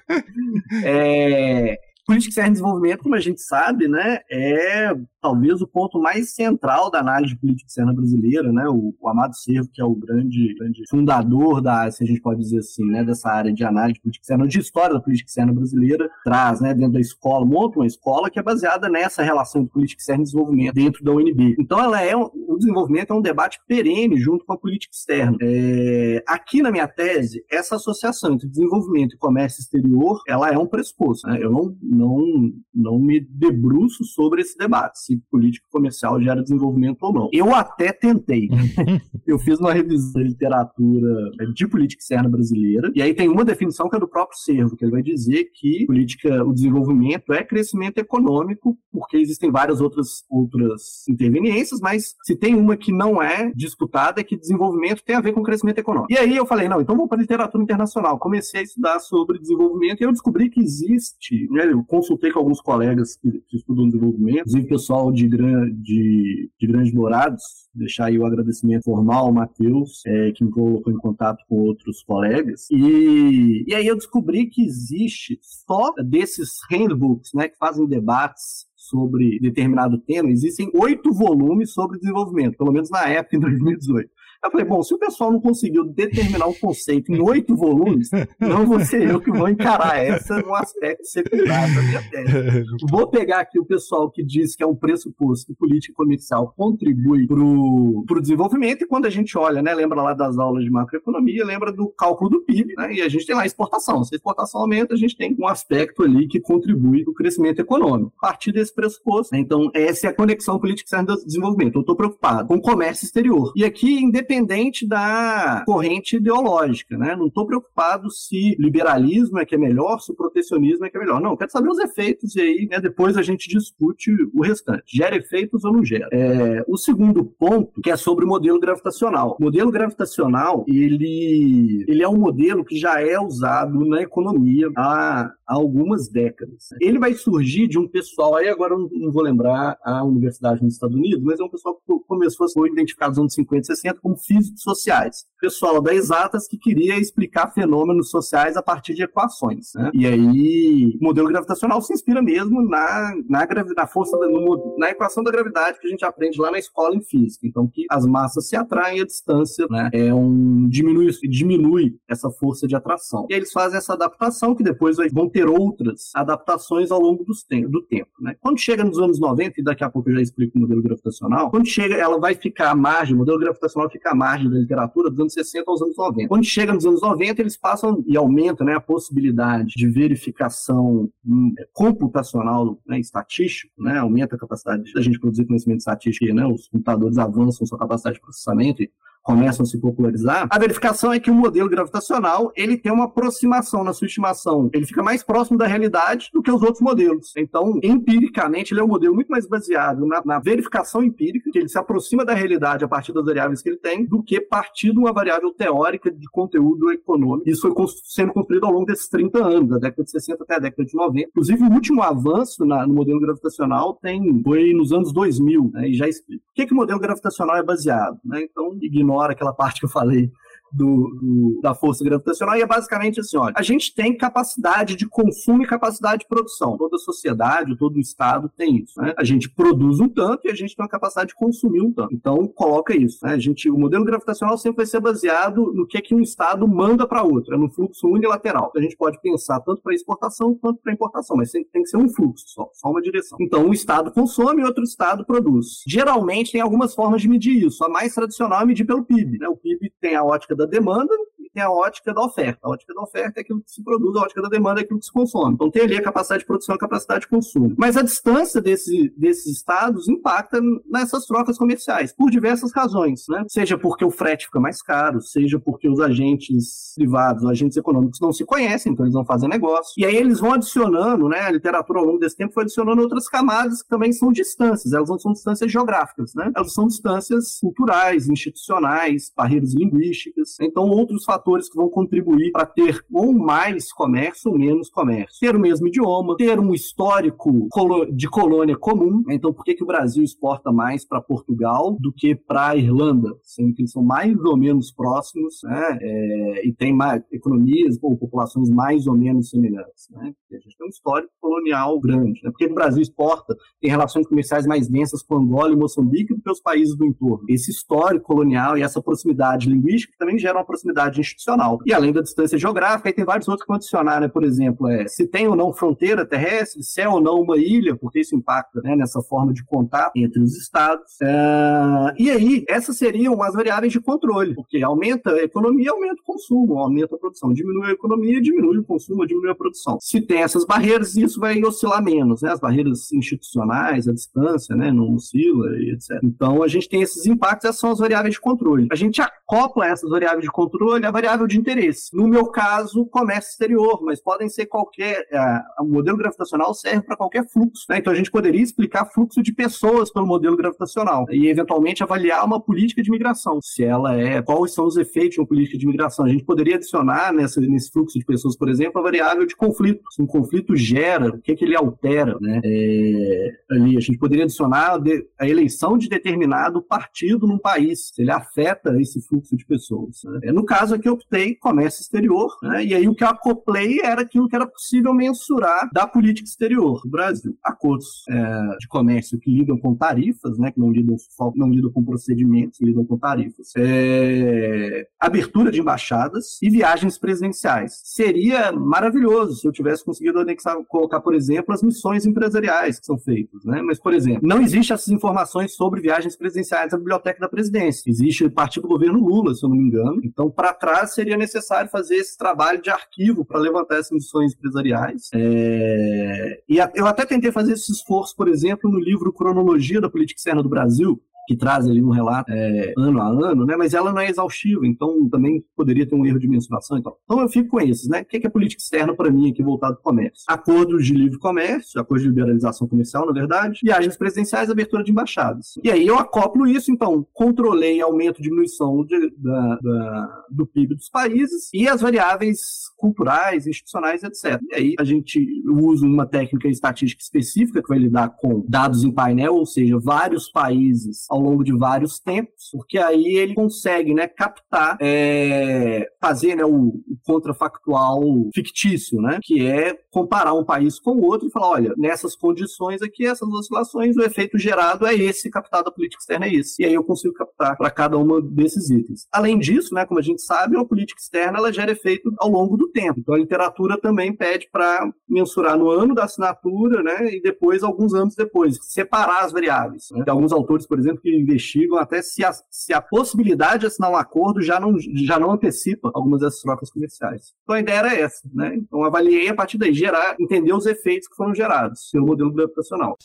é, política externa de desenvolvimento, como a gente sabe, né, é talvez o ponto mais central da análise de política externa brasileira, né? O, o Amado Servo, que é o grande, grande, fundador da, se a gente pode dizer assim, né, dessa área de análise de política externa, de história da política externa brasileira, traz, né, dentro da escola, monta uma escola que é baseada nessa relação de política externa e desenvolvimento dentro da UNB. Então, ela é o desenvolvimento é um debate perene junto com a política externa. É, aqui na minha tese, essa associação entre desenvolvimento e comércio exterior, ela é um pressuposto. Né? Eu não, não, não me debruço sobre esse debate se político comercial gera desenvolvimento ou não. Eu até tentei. eu fiz uma revisão da literatura de política externa brasileira, e aí tem uma definição que é do próprio Servo, que ele vai dizer que política, o desenvolvimento é crescimento econômico, porque existem várias outras, outras interveniências, mas se tem uma que não é disputada, é que desenvolvimento tem a ver com crescimento econômico. E aí eu falei, não, então vamos para literatura internacional. Comecei a estudar sobre desenvolvimento e eu descobri que existe, né, consultei com alguns colegas que, que estudam desenvolvimento, inclusive pessoal de, de, de Grandes Dourados, deixar aí o agradecimento formal ao Matheus, é, que me colocou em contato com outros colegas. E, e aí eu descobri que existe só desses handbooks, né, que fazem debates sobre determinado tema, existem oito volumes sobre desenvolvimento, pelo menos na época, em 2018. Eu falei, bom, se o pessoal não conseguiu determinar o conceito em oito volumes, não vou ser eu que vou encarar essa no aspecto secundário da minha tese. Vou pegar aqui o pessoal que diz que é um pressuposto que política comercial contribui para o desenvolvimento, e quando a gente olha, né, lembra lá das aulas de macroeconomia, lembra do cálculo do PIB, né, e a gente tem lá exportação. Se a exportação aumenta, a gente tem um aspecto ali que contribui para o crescimento econômico. A partir desse pressuposto, né, então essa é a conexão política externa do desenvolvimento. Eu estou preocupado com o comércio exterior. E aqui, independente independente da corrente ideológica, né? Não estou preocupado se liberalismo é que é melhor, se o protecionismo é que é melhor. Não, quero saber os efeitos e aí, né, depois a gente discute o restante. Gera efeitos ou não gera? É, o segundo ponto, que é sobre o modelo gravitacional. O modelo gravitacional, ele, ele é um modelo que já é usado na economia há, há algumas décadas. Ele vai surgir de um pessoal, aí agora eu não vou lembrar a universidade nos Estados Unidos, mas é um pessoal que começou a ser identificado nos anos 50 e 60 como físicos sociais. Pessoal da Exatas que queria explicar fenômenos sociais a partir de equações. Né? E aí, o modelo gravitacional se inspira mesmo na, na, na força, da, no, na equação da gravidade que a gente aprende lá na escola em física. Então, que as massas se atraem à distância, né? É um, diminui, diminui essa força de atração. E aí eles fazem essa adaptação que depois vão ter outras adaptações ao longo do tempo. Né? Quando chega nos anos 90, e daqui a pouco eu já explico o modelo gravitacional, quando chega, ela vai ficar à margem, o modelo gravitacional fica a margem da literatura, dos anos 60 aos anos 90. Quando chega nos anos 90, eles passam e aumenta né, a possibilidade de verificação hum, computacional né, estatístico, né, aumenta a capacidade da gente produzir conhecimento estatístico, né, os computadores avançam sua capacidade de processamento e começam a se popularizar, a verificação é que o modelo gravitacional ele tem uma aproximação na sua estimação, ele fica mais próximo da realidade do que os outros modelos. Então, empiricamente, ele é um modelo muito mais baseado na, na verificação empírica, que ele se aproxima da realidade a partir das variáveis que ele tem, do que partir de uma variável teórica de conteúdo econômico. Isso foi sendo construído ao longo desses 30 anos, da década de 60 até a década de 90. Inclusive, o último avanço na, no modelo gravitacional tem, foi nos anos 2000, né, e já explico. O que, que o modelo gravitacional é baseado? Né? Então, ignora hora, aquela parte que eu falei do, do, da força gravitacional, e é basicamente assim: olha, a gente tem capacidade de consumo e capacidade de produção. Toda sociedade, todo Estado tem isso. Né? A gente produz um tanto e a gente tem uma capacidade de consumir um tanto. Então, coloca isso. Né? A gente, o modelo gravitacional sempre vai ser baseado no que é que um Estado manda para outro, é no fluxo unilateral. A gente pode pensar tanto para exportação quanto para importação, mas tem que ser um fluxo só, só uma direção. Então, um Estado consome e outro Estado produz. Geralmente, tem algumas formas de medir isso. A mais tradicional é medir pelo PIB. Né? O PIB tem a ótica da demanda tem a ótica da oferta. A ótica da oferta é aquilo que se produz, a ótica da demanda é aquilo que se consome. Então tem ali a capacidade de produção e a capacidade de consumo. Mas a distância desse, desses estados impacta nessas trocas comerciais, por diversas razões, né? Seja porque o frete fica mais caro, seja porque os agentes privados, os agentes econômicos não se conhecem, então eles não fazem negócio. E aí eles vão adicionando, né? A literatura ao longo desse tempo foi adicionando outras camadas que também são distâncias. Elas não são distâncias geográficas, né? Elas são distâncias culturais, institucionais, barreiras linguísticas, então, outros fatores que vão contribuir para ter ou mais comércio ou menos comércio. Ter o mesmo idioma, ter um histórico de colônia comum. Então, por que, que o Brasil exporta mais para Portugal do que para a Irlanda? Sendo que eles são mais ou menos próximos né? É, e tem mais, economias ou populações mais ou menos semelhantes. Né? a gente tem um histórico colonial grande. Né? Por que o Brasil exporta, tem relações comerciais mais densas com Angola e Moçambique do que os países do entorno? Esse histórico colonial e essa proximidade linguística também gera uma proximidade institucional. E além da distância geográfica, aí tem vários outros adicionar, né? Por exemplo, é, se tem ou não fronteira terrestre, se é ou não uma ilha, porque isso impacta né, nessa forma de contato entre os estados. É, e aí, essas seriam as variáveis de controle, porque aumenta a economia, aumenta o consumo, aumenta a produção. Diminui a economia, diminui o consumo, diminui a produção. Se tem essas barreiras, isso vai oscilar menos, né? As barreiras institucionais, a distância, né? Não oscila e etc. Então, a gente tem esses impactos, essas são as variáveis de controle. A gente acopla essas variáveis de controle, a variável de interesse. No meu caso, comércio exterior, mas podem ser qualquer. É, o modelo gravitacional serve para qualquer fluxo. Né? Então a gente poderia explicar fluxo de pessoas pelo modelo gravitacional e eventualmente avaliar uma política de migração. Se ela é, quais são os efeitos de uma política de migração. A gente poderia adicionar nessa, nesse fluxo de pessoas, por exemplo, a variável de conflito. Se um conflito gera, o que, é que ele altera? Né? É, ali a gente poderia adicionar a eleição de determinado partido num país, se ele afeta esse fluxo de pessoas. Né? No caso aqui, eu optei comércio exterior, né? e aí o que eu acoplei era aquilo que era possível mensurar da política exterior do Brasil. Acordos é, de comércio que lidam com tarifas, né? que não lidam, não lidam com procedimentos, lidam com tarifas. É, abertura de embaixadas e viagens presidenciais. Seria maravilhoso se eu tivesse conseguido anexar, colocar, por exemplo, as missões empresariais que são feitas. Né? Mas, por exemplo, não existem essas informações sobre viagens presidenciais na biblioteca da presidência. Existe parte do governo Lula, se eu não me engano, então, para trás, seria necessário fazer esse trabalho de arquivo para levantar essas missões empresariais. É... E eu até tentei fazer esse esforço, por exemplo, no livro Cronologia da Política Externa do Brasil, que traz ali um relato é, ano a ano, né? Mas ela não é exaustiva, então também poderia ter um erro de mensuração e tal. Então eu fico com esses, né? O que é política externa para mim aqui voltado para o comércio? Acordos de livre comércio, acordos de liberalização comercial, na verdade, viagens presidenciais, abertura de embaixadas. E aí eu acoplo isso, então, controlei aumento, diminuição de, da, da, do PIB dos países e as variáveis culturais, institucionais, etc. E aí a gente usa uma técnica estatística específica que vai lidar com dados em painel, ou seja, vários países ao ao longo de vários tempos, porque aí ele consegue né, captar, é, fazer né, o, o contrafactual fictício, né, que é comparar um país com o outro e falar, olha, nessas condições aqui, essas oscilações, o efeito gerado é esse, captado da política externa é esse. E aí eu consigo captar para cada uma desses itens. Além disso, né, como a gente sabe, a política externa ela gera efeito ao longo do tempo. Então a literatura também pede para mensurar no ano da assinatura, né, e depois alguns anos depois, separar as variáveis. Né? Alguns autores, por exemplo, que investigam até se a, se a possibilidade de assinar um acordo já não, já não antecipa algumas dessas trocas comerciais. Então a ideia era essa, né? Então avaliei a partir daí, gerar, entender os efeitos que foram gerados pelo modelo gravitacional.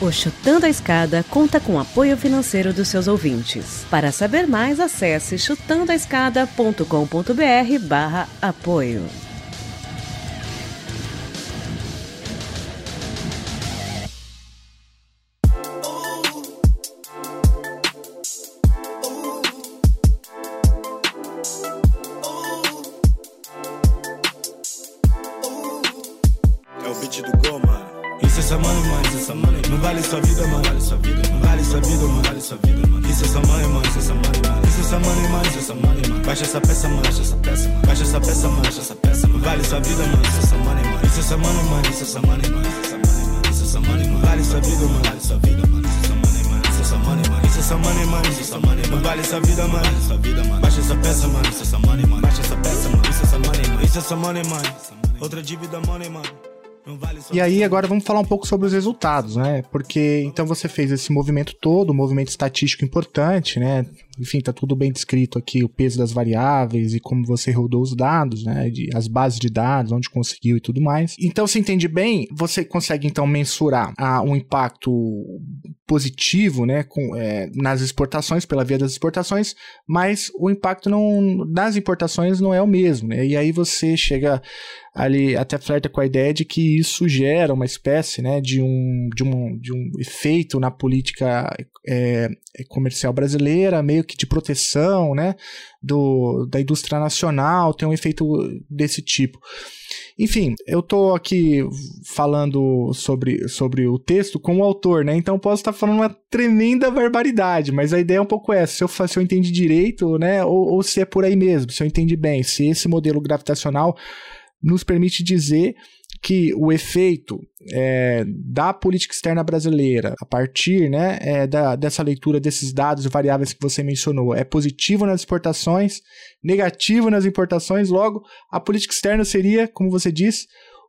O Chutando a Escada conta com apoio financeiro dos seus ouvintes. Para saber mais, acesse chutandoaescada.com.br barra apoio. Agora vamos falar um pouco sobre os resultados, né? Porque então você fez esse movimento todo, um movimento estatístico importante, né? Enfim, tá tudo bem descrito aqui, o peso das variáveis e como você rodou os dados, né? De, as bases de dados, onde conseguiu e tudo mais. Então, se entende bem, você consegue então mensurar ah, um impacto positivo, né? Com, é, nas exportações, pela via das exportações, mas o impacto não, nas importações não é o mesmo, né? E aí você chega ali até flerta com a ideia de que isso gera uma espécie né, de, um, de, um, de um efeito na política é, comercial brasileira, meio que de proteção né, do, da indústria nacional, tem um efeito desse tipo. Enfim, eu estou aqui falando sobre, sobre o texto com o autor, né? Então posso estar falando uma tremenda barbaridade, mas a ideia é um pouco essa. Se eu, se eu entendi direito, né? Ou, ou se é por aí mesmo, se eu entendi bem, se esse modelo gravitacional nos permite dizer que o efeito é, da política externa brasileira, a partir né, é, da, dessa leitura desses dados variáveis que você mencionou, é positivo nas exportações, negativo nas importações, logo, a política externa seria, como você disse,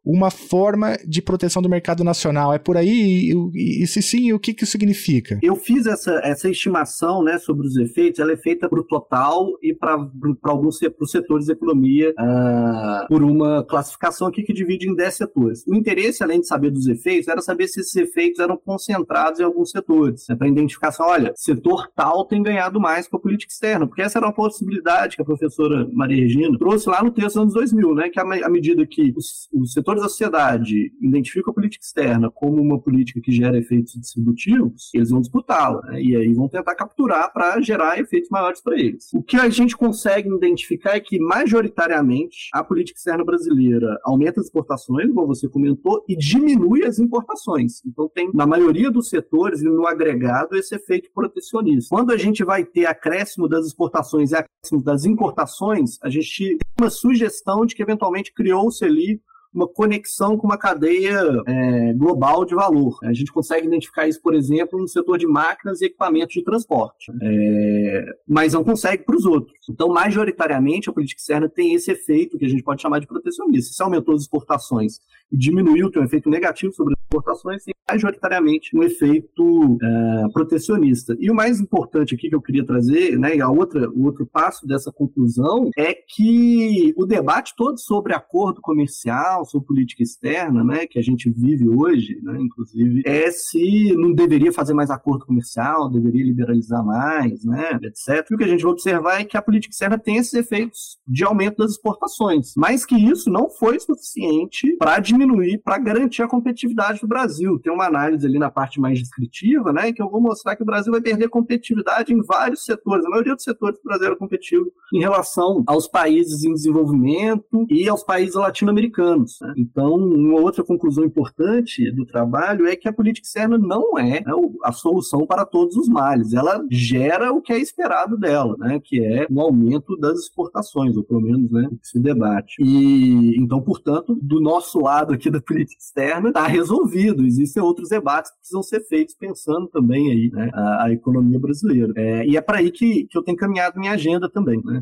uma forma de proteção do mercado nacional. É por aí? E, se sim, o que, que isso significa? Eu fiz essa, essa estimação né, sobre os efeitos, ela é feita para o total e para alguns setores da economia uh, por uma classificação aqui que divide em 10 setores. O interesse, além de saber dos efeitos, era saber se esses efeitos eram concentrados em alguns setores. Né, para identificação, olha, setor tal tem ganhado mais com a política externa, porque essa era uma possibilidade que a professora Maria Regina trouxe lá no texto dos anos 2000, né, que à medida que os, os setores setores da sociedade identificam a política externa como uma política que gera efeitos distributivos, eles vão disputá-la, né? e aí vão tentar capturar para gerar efeitos maiores para eles. O que a gente consegue identificar é que, majoritariamente, a política externa brasileira aumenta as exportações, como você comentou, e diminui as importações. Então, tem, na maioria dos setores, e no agregado, esse efeito protecionista. Quando a gente vai ter acréscimo das exportações e acréscimo das importações, a gente tem uma sugestão de que, eventualmente, criou-se ali uma conexão com uma cadeia é, global de valor. A gente consegue identificar isso, por exemplo, no setor de máquinas e equipamentos de transporte, é, mas não consegue para os outros. Então, majoritariamente, a política externa tem esse efeito que a gente pode chamar de protecionista. Se aumentou as exportações e diminuiu, tem um efeito negativo sobre exportações, tem majoritariamente um efeito é, protecionista. E o mais importante aqui que eu queria trazer, né, e a outra, o outro passo dessa conclusão, é que o debate todo sobre acordo comercial, sobre política externa, né, que a gente vive hoje, né, inclusive, é se não deveria fazer mais acordo comercial, deveria liberalizar mais, né, etc. E o que a gente vai observar é que a política externa tem esses efeitos de aumento das exportações, mas que isso não foi suficiente para diminuir, para garantir a competitividade o Brasil. Tem uma análise ali na parte mais descritiva, né, que eu vou mostrar que o Brasil vai perder competitividade em vários setores. A maioria dos setores do Brasil é competitivo em relação aos países em desenvolvimento e aos países latino-americanos. Né? Então, uma outra conclusão importante do trabalho é que a política externa não é né, a solução para todos os males. Ela gera o que é esperado dela, né, que é um aumento das exportações, ou pelo menos né, debate. E então, portanto, do nosso lado aqui da política externa está resolvido. Existem outros debates que precisam ser feitos pensando também aí né, a, a economia brasileira. É, e é para aí que, que eu tenho caminhado minha agenda também, né,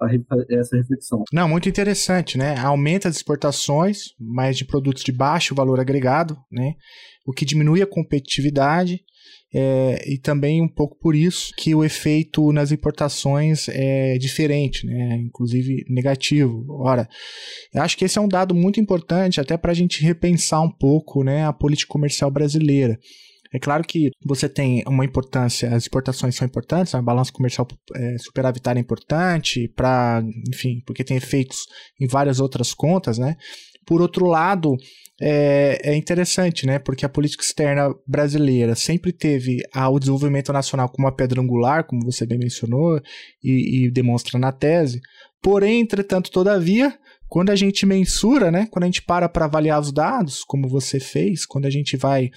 essa reflexão. Não, muito interessante, né? Aumenta as exportações, mais de produtos de baixo valor agregado, né? O que diminui a competitividade é, e também um pouco por isso que o efeito nas importações é diferente, né? inclusive negativo. Ora, eu acho que esse é um dado muito importante até para a gente repensar um pouco né, a política comercial brasileira. É claro que você tem uma importância, as exportações são importantes, a balança comercial é, superavitária é importante, para, enfim, porque tem efeitos em várias outras contas, né? Por outro lado, é, é, interessante, né? Porque a política externa brasileira sempre teve o desenvolvimento nacional como uma pedra angular, como você bem mencionou, e, e demonstra na tese. Porém, entretanto, todavia, quando a gente mensura, né, quando a gente para para avaliar os dados, como você fez, quando a gente vai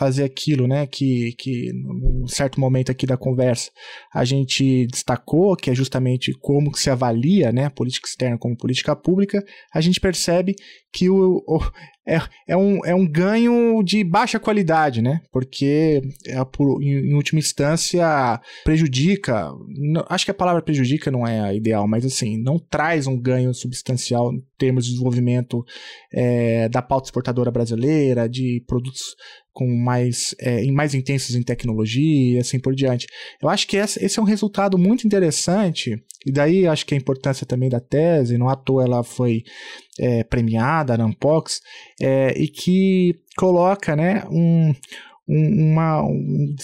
fazer aquilo, né, que, que num certo momento aqui da conversa a gente destacou, que é justamente como se avalia, né, a política externa como política pública, a gente percebe que o, o é, é, um, é um ganho de baixa qualidade, né? Porque, é, por, em, em, última instância, prejudica. Não, acho que a palavra prejudica não é a ideal, mas assim, não traz um ganho substancial em termos de desenvolvimento é, da pauta exportadora brasileira, de produtos com mais, é, mais intensos em tecnologia e assim por diante. Eu acho que esse é um resultado muito interessante, e daí acho que a importância também da tese, não à toa ela foi é, premiada na Unpox, é, e que coloca né, um, uma, um,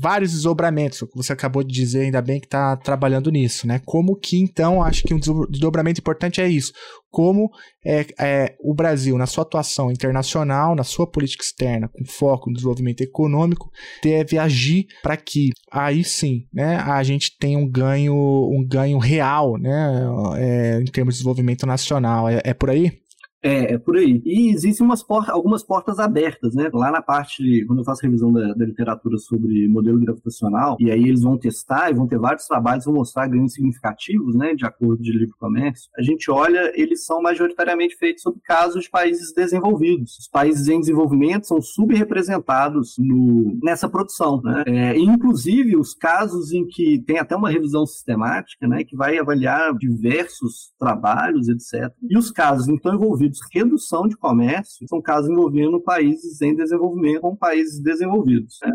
vários desdobramentos, que você acabou de dizer, ainda bem que está trabalhando nisso, né? Como que então, acho que um desdobramento importante é isso, como é, é, o Brasil, na sua atuação internacional, na sua política externa, com foco no desenvolvimento econômico, deve agir para que aí sim, né, a gente tenha um ganho, um ganho real, né, é, em termos de desenvolvimento nacional. É, é por aí? É, é por aí. E existem umas algumas portas abertas, né? Lá na parte, quando eu faço revisão da, da, literatura sobre modelo gravitacional, e aí eles vão testar e vão ter vários trabalhos, vão mostrar ganhos significativos, né? De acordo de livre comércio. A gente olha, eles são majoritariamente feitos sobre casos de países desenvolvidos. Os países em desenvolvimento são subrepresentados no, nessa produção, né? É, inclusive, os casos em que tem até uma revisão sistemática, né? Que vai avaliar diversos trabalhos, etc. E os casos, então, envolvidos redução de comércio são casos envolvendo países em desenvolvimento com países desenvolvidos. É,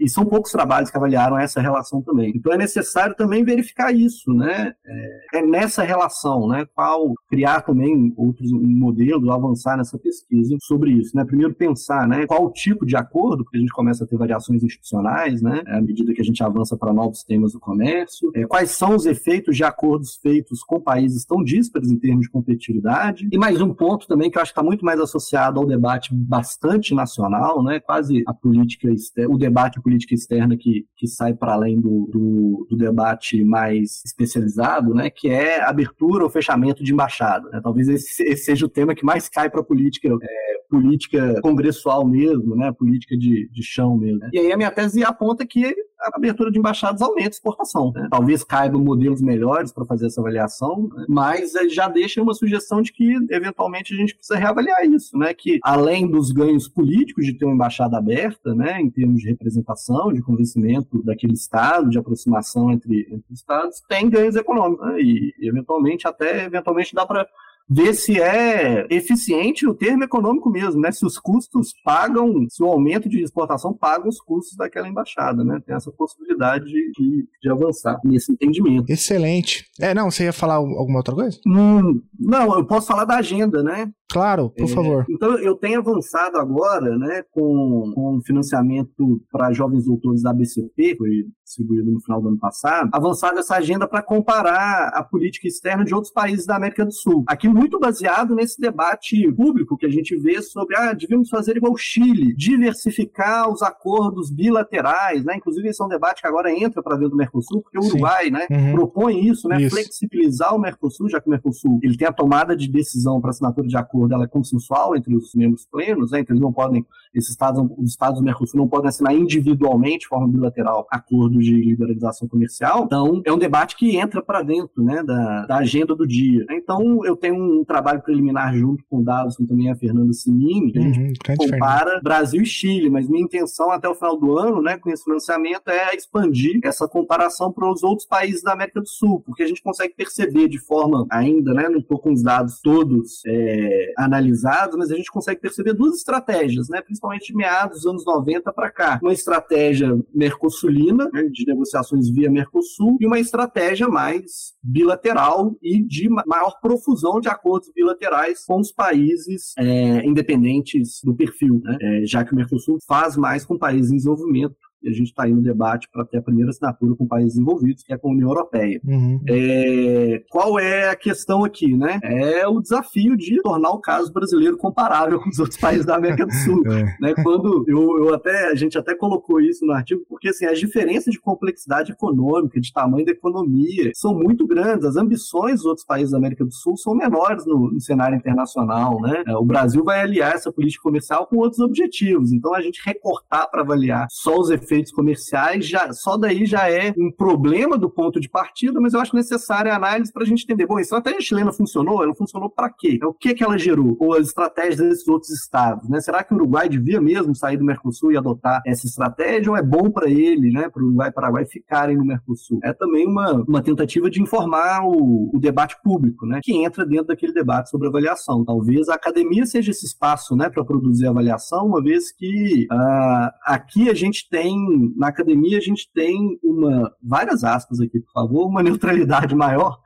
e são poucos trabalhos que avaliaram essa relação também. Então é necessário também verificar isso, né? É, é nessa relação, né? Qual criar também outros modelos, avançar nessa pesquisa sobre isso, né? Primeiro pensar, né? Qual tipo de acordo, porque a gente começa a ter variações institucionais, né? À medida que a gente avança para novos temas do comércio. É, quais são os efeitos de acordos feitos com países tão díspares em termos de competitividade? E mais um ponto também que eu acho que está muito mais associado ao debate bastante nacional, né? Quase a política externa, o debate política externa que, que sai para além do, do, do, debate mais especializado, né, que é abertura ou fechamento de embaixada. Né? Talvez esse, esse, seja o tema que mais cai para a política, é, política congressual mesmo, né, política de, de chão mesmo. Né? E aí a minha tese aponta que a abertura de embaixadas aumenta a exportação. Né? Talvez caibam modelos melhores para fazer essa avaliação, né? mas já deixa uma sugestão de que, eventualmente, a gente precisa reavaliar isso, né? que além dos ganhos políticos de ter uma embaixada aberta, né, em termos de representação, de convencimento daquele Estado, de aproximação entre, entre Estados, tem ganhos econômicos. Né? E, eventualmente, até eventualmente dá para ver se é eficiente o termo econômico mesmo, né? Se os custos pagam, se o aumento de exportação paga os custos daquela embaixada, né? Tem essa possibilidade de, de avançar nesse entendimento. Excelente. É, não, você ia falar alguma outra coisa? Hum, não, eu posso falar da agenda, né? Claro, por é, favor. Então, eu tenho avançado agora, né, com, com financiamento para jovens doutores da BCP, foi distribuído no final do ano passado, avançado essa agenda para comparar a política externa de outros países da América do Sul. Aqui muito baseado nesse debate público que a gente vê sobre, ah, devemos fazer igual o Chile, diversificar os acordos bilaterais, né? Inclusive esse é um debate que agora entra para dentro do Mercosul, porque o Uruguai, Sim. né, uhum. propõe isso, né, isso. flexibilizar o Mercosul, já que o Mercosul ele tem a tomada de decisão para assinatura de acordo, ela é consensual entre os membros plenos, né? Então eles não podem, esses estados, os estados do Mercosul não podem assinar individualmente, de forma bilateral, acordos de liberalização comercial. Então é um debate que entra para dentro, né, da, da agenda do dia. Então eu tenho um trabalho preliminar junto com o Davos, e também a Fernanda Simini, que a gente uhum, compara Brasil e Chile, mas minha intenção até o final do ano, né, com esse financiamento é expandir essa comparação para os outros países da América do Sul, porque a gente consegue perceber de forma ainda, né, não estou com os dados todos é, analisados, mas a gente consegue perceber duas estratégias, né, principalmente de meados dos anos 90 para cá. Uma estratégia mercosulina, né, de negociações via Mercosul, e uma estratégia mais bilateral e de maior profusão de acordos bilaterais com os países é, independentes do perfil, né? É, já que o Mercosul faz mais com países em desenvolvimento e a gente está aí no debate para ter a primeira assinatura com países envolvidos, que é com a União Europeia. Uhum. É, qual é a questão aqui, né? É o desafio de tornar o caso brasileiro comparável com os outros países da América do Sul. é. né? Quando eu, eu, até, a gente até colocou isso no artigo, porque assim, as diferenças de complexidade econômica, de tamanho da economia, são muito grandes. As ambições dos outros países da América do Sul são menores no, no cenário internacional, né? É, o Brasil vai aliar essa política comercial com outros objetivos. Então, a gente recortar para avaliar só os efeitos efeitos comerciais, já, só daí já é um problema do ponto de partida, mas eu acho necessária a análise para a gente entender, bom, a estratégia chilena funcionou? Ela funcionou para quê? É o que, que ela gerou? Ou as estratégias desses outros estados, né? Será que o Uruguai devia mesmo sair do Mercosul e adotar essa estratégia ou é bom para ele, né, para o Uruguai e Paraguai ficarem no Mercosul? É também uma, uma tentativa de informar o, o debate público, né, que entra dentro daquele debate sobre avaliação. Talvez a academia seja esse espaço, né, para produzir avaliação, uma vez que uh, aqui a gente tem na academia a gente tem uma, várias aspas aqui, por favor, uma neutralidade maior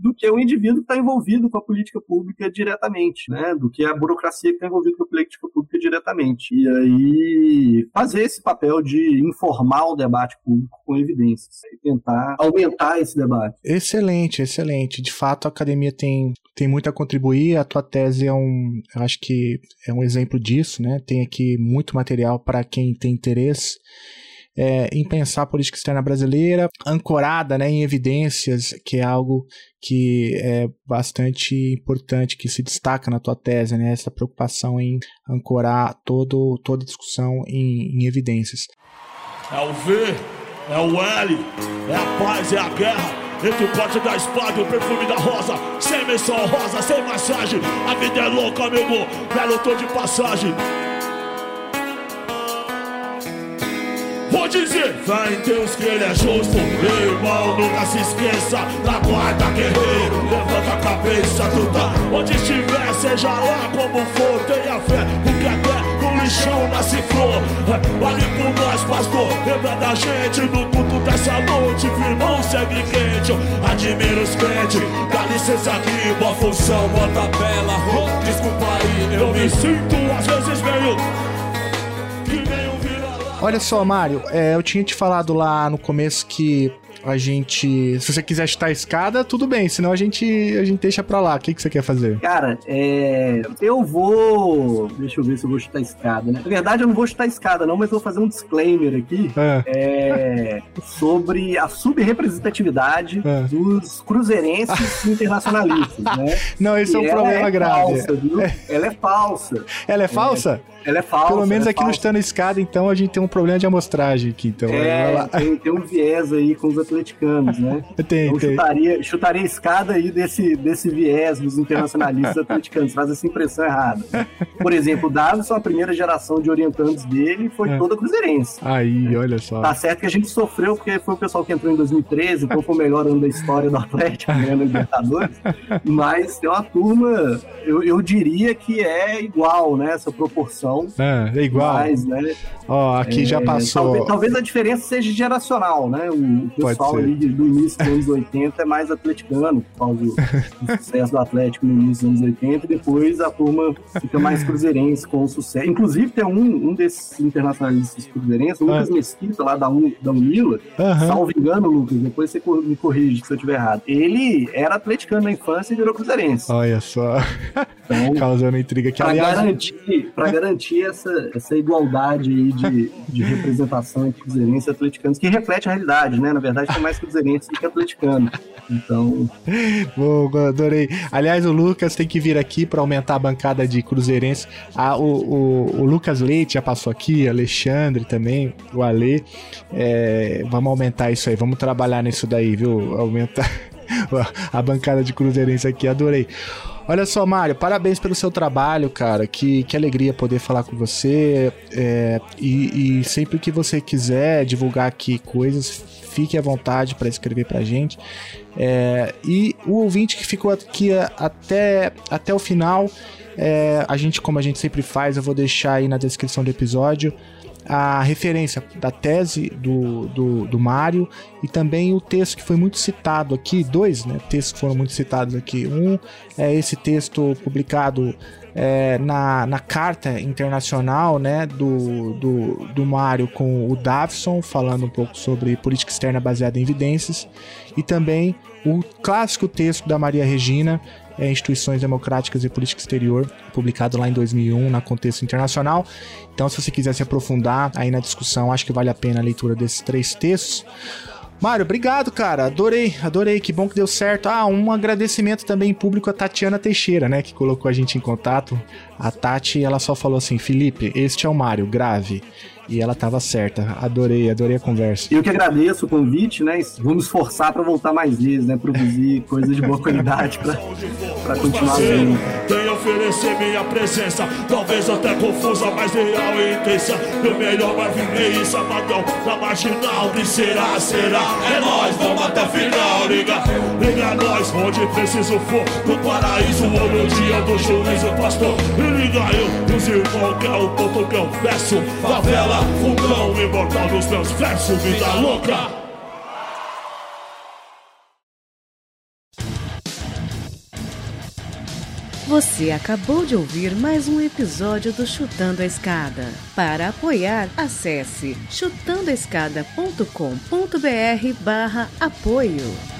do que o indivíduo que está envolvido com a política pública diretamente, né? Do que a burocracia que está envolvida com a política pública diretamente. E aí fazer esse papel de informar o debate público com evidências e tentar aumentar esse debate. Excelente, excelente. De fato, a academia tem tem muito a contribuir. A tua tese é um, acho que é um exemplo disso, né? Tem aqui muito material para quem tem interesse é, em pensar a política externa brasileira, ancorada né, em evidências, que é algo que é bastante importante, que se destaca na tua tese, né, essa preocupação em ancorar todo, toda discussão em, em evidências. É o V, é o L, é a paz, é a guerra. Entre o pote da espada o perfume da rosa. Sem menção rosa, sem massagem. A vida é louca, amigo Velho, tô de passagem. Vou dizer, fé em Deus que ele é justo. Irmão, nunca se esqueça da guarda guerreiro. Levanta a cabeça, tudo Onde estiver, seja lá como for. Tenha fé, porque até lixão nasce flor. Vale por nós, pastor Lembra da gente no culto dessa noite. Firmão, segue quente Admiro os crentes. Dá licença aqui, boa função Bota bela, desculpa aí Eu me sinto às vezes meio Olha só, Mário, é, eu tinha te falado lá no começo que a gente. Se você quiser chutar a escada, tudo bem, senão a gente, a gente deixa pra lá. O que, que você quer fazer? Cara, é. Eu vou. Deixa eu ver se eu vou chutar a escada, né? Na verdade, eu não vou chutar a escada, não, mas vou fazer um disclaimer aqui é. É... sobre a subrepresentatividade é. dos cruzeirenses internacionalistas, né? Não, esse é um problema é grave. Falsa, viu? Ela é falsa. Ela é falsa? Ela é falsa. Pelo menos é aqui falsa. no Estando Escada, então, a gente tem um problema de amostragem aqui. Então, é, tem, tem, um viés aí com os atleticanos, né? Tem, então, tem. Chutaria, chutaria a escada aí desse, desse viés dos internacionalistas atleticanos. Faz essa impressão errada. Por exemplo, o Davison, a primeira geração de orientantes dele foi é. toda cruzeirense. Aí, olha só. Tá certo que a gente sofreu porque foi o pessoal que entrou em 2013, então foi o melhor ano da história do Atlético, né, no Libertadores. Mas tem uma turma, eu, eu diria que é igual, né? Essa proporção. É, é igual. Mas, né? Ó, aqui é, já passou. Talvez, talvez, a diferença seja geracional, né? O pessoal ali do início dos anos 80 é mais atleticano, por causa do, sucesso do Atlético no início dos anos 80, e depois a turma fica mais cruzeirense com o sucesso. Inclusive, tem um, um desses internacionalistas cruzeirenses, o Lucas ah. Mesquita, lá da, Un, da Unila, uhum. salvo engano, Lucas, depois você me corrige se eu estiver errado. Ele era atleticano na infância e virou cruzeirense. Olha só. Então, Causando intriga aqui. Para aliás... garantir, pra garantir essa, essa igualdade aí de, de representação entre cruzeirenses e atleticanos, que reflete a realidade, né? Na verdade, tem mais cruzeirense do que atleticano. Então. Bom, adorei. Aliás, o Lucas tem que vir aqui para aumentar a bancada de cruzeirense. Ah, o, o, o, Lucas Leite já passou aqui, Alexandre também, o Ale. É, vamos aumentar isso aí, vamos trabalhar nisso daí, viu? Aumentar a bancada de cruzeirense aqui, adorei. Olha só, Mário, parabéns pelo seu trabalho, cara. Que, que alegria poder falar com você. É, e, e, sempre que você quiser divulgar aqui coisas, fique à vontade para escrever pra gente. É, e o ouvinte que ficou aqui até, até o final, é, a gente, como a gente sempre faz, eu vou deixar aí na descrição do episódio a referência da tese do, do, do Mário e também o texto que foi muito citado aqui, dois né, textos que foram muito citados aqui. Um é esse texto publicado é, na, na carta internacional né, do, do, do Mário com o Davison, falando um pouco sobre política externa baseada em evidências, e também o clássico texto da Maria Regina, é, Instituições Democráticas e Política Exterior, publicado lá em 2001 na Contexto Internacional. Então, se você quiser se aprofundar aí na discussão, acho que vale a pena a leitura desses três textos. Mário, obrigado, cara. Adorei, adorei. Que bom que deu certo. Ah, um agradecimento também público a Tatiana Teixeira, né? Que colocou a gente em contato. A Tati, ela só falou assim: Felipe, este é o Mário, grave. E ela tava certa. Adorei, adorei a conversa. Eu que agradeço o convite, né? Vamos esforçar para voltar mais vezes, né? Produzir coisas de boa qualidade para continuar vendo. Tem oferecer minha presença, talvez até confusa, mas real e intensa. Meu melhor vai vir isso, sabadão da marginal. Que será, será? É nós, vamos até o final, liga. Liga nós, onde preciso for. No paraíso, ou no dia do juízo, pastor. E liga eu, os irmãos, que é o eu peço. Favela fundão imortal dos meus versos, vida louca. Você acabou de ouvir mais um episódio do Chutando a Escada. Para apoiar, acesse chutandoaescada.com.br barra apoio.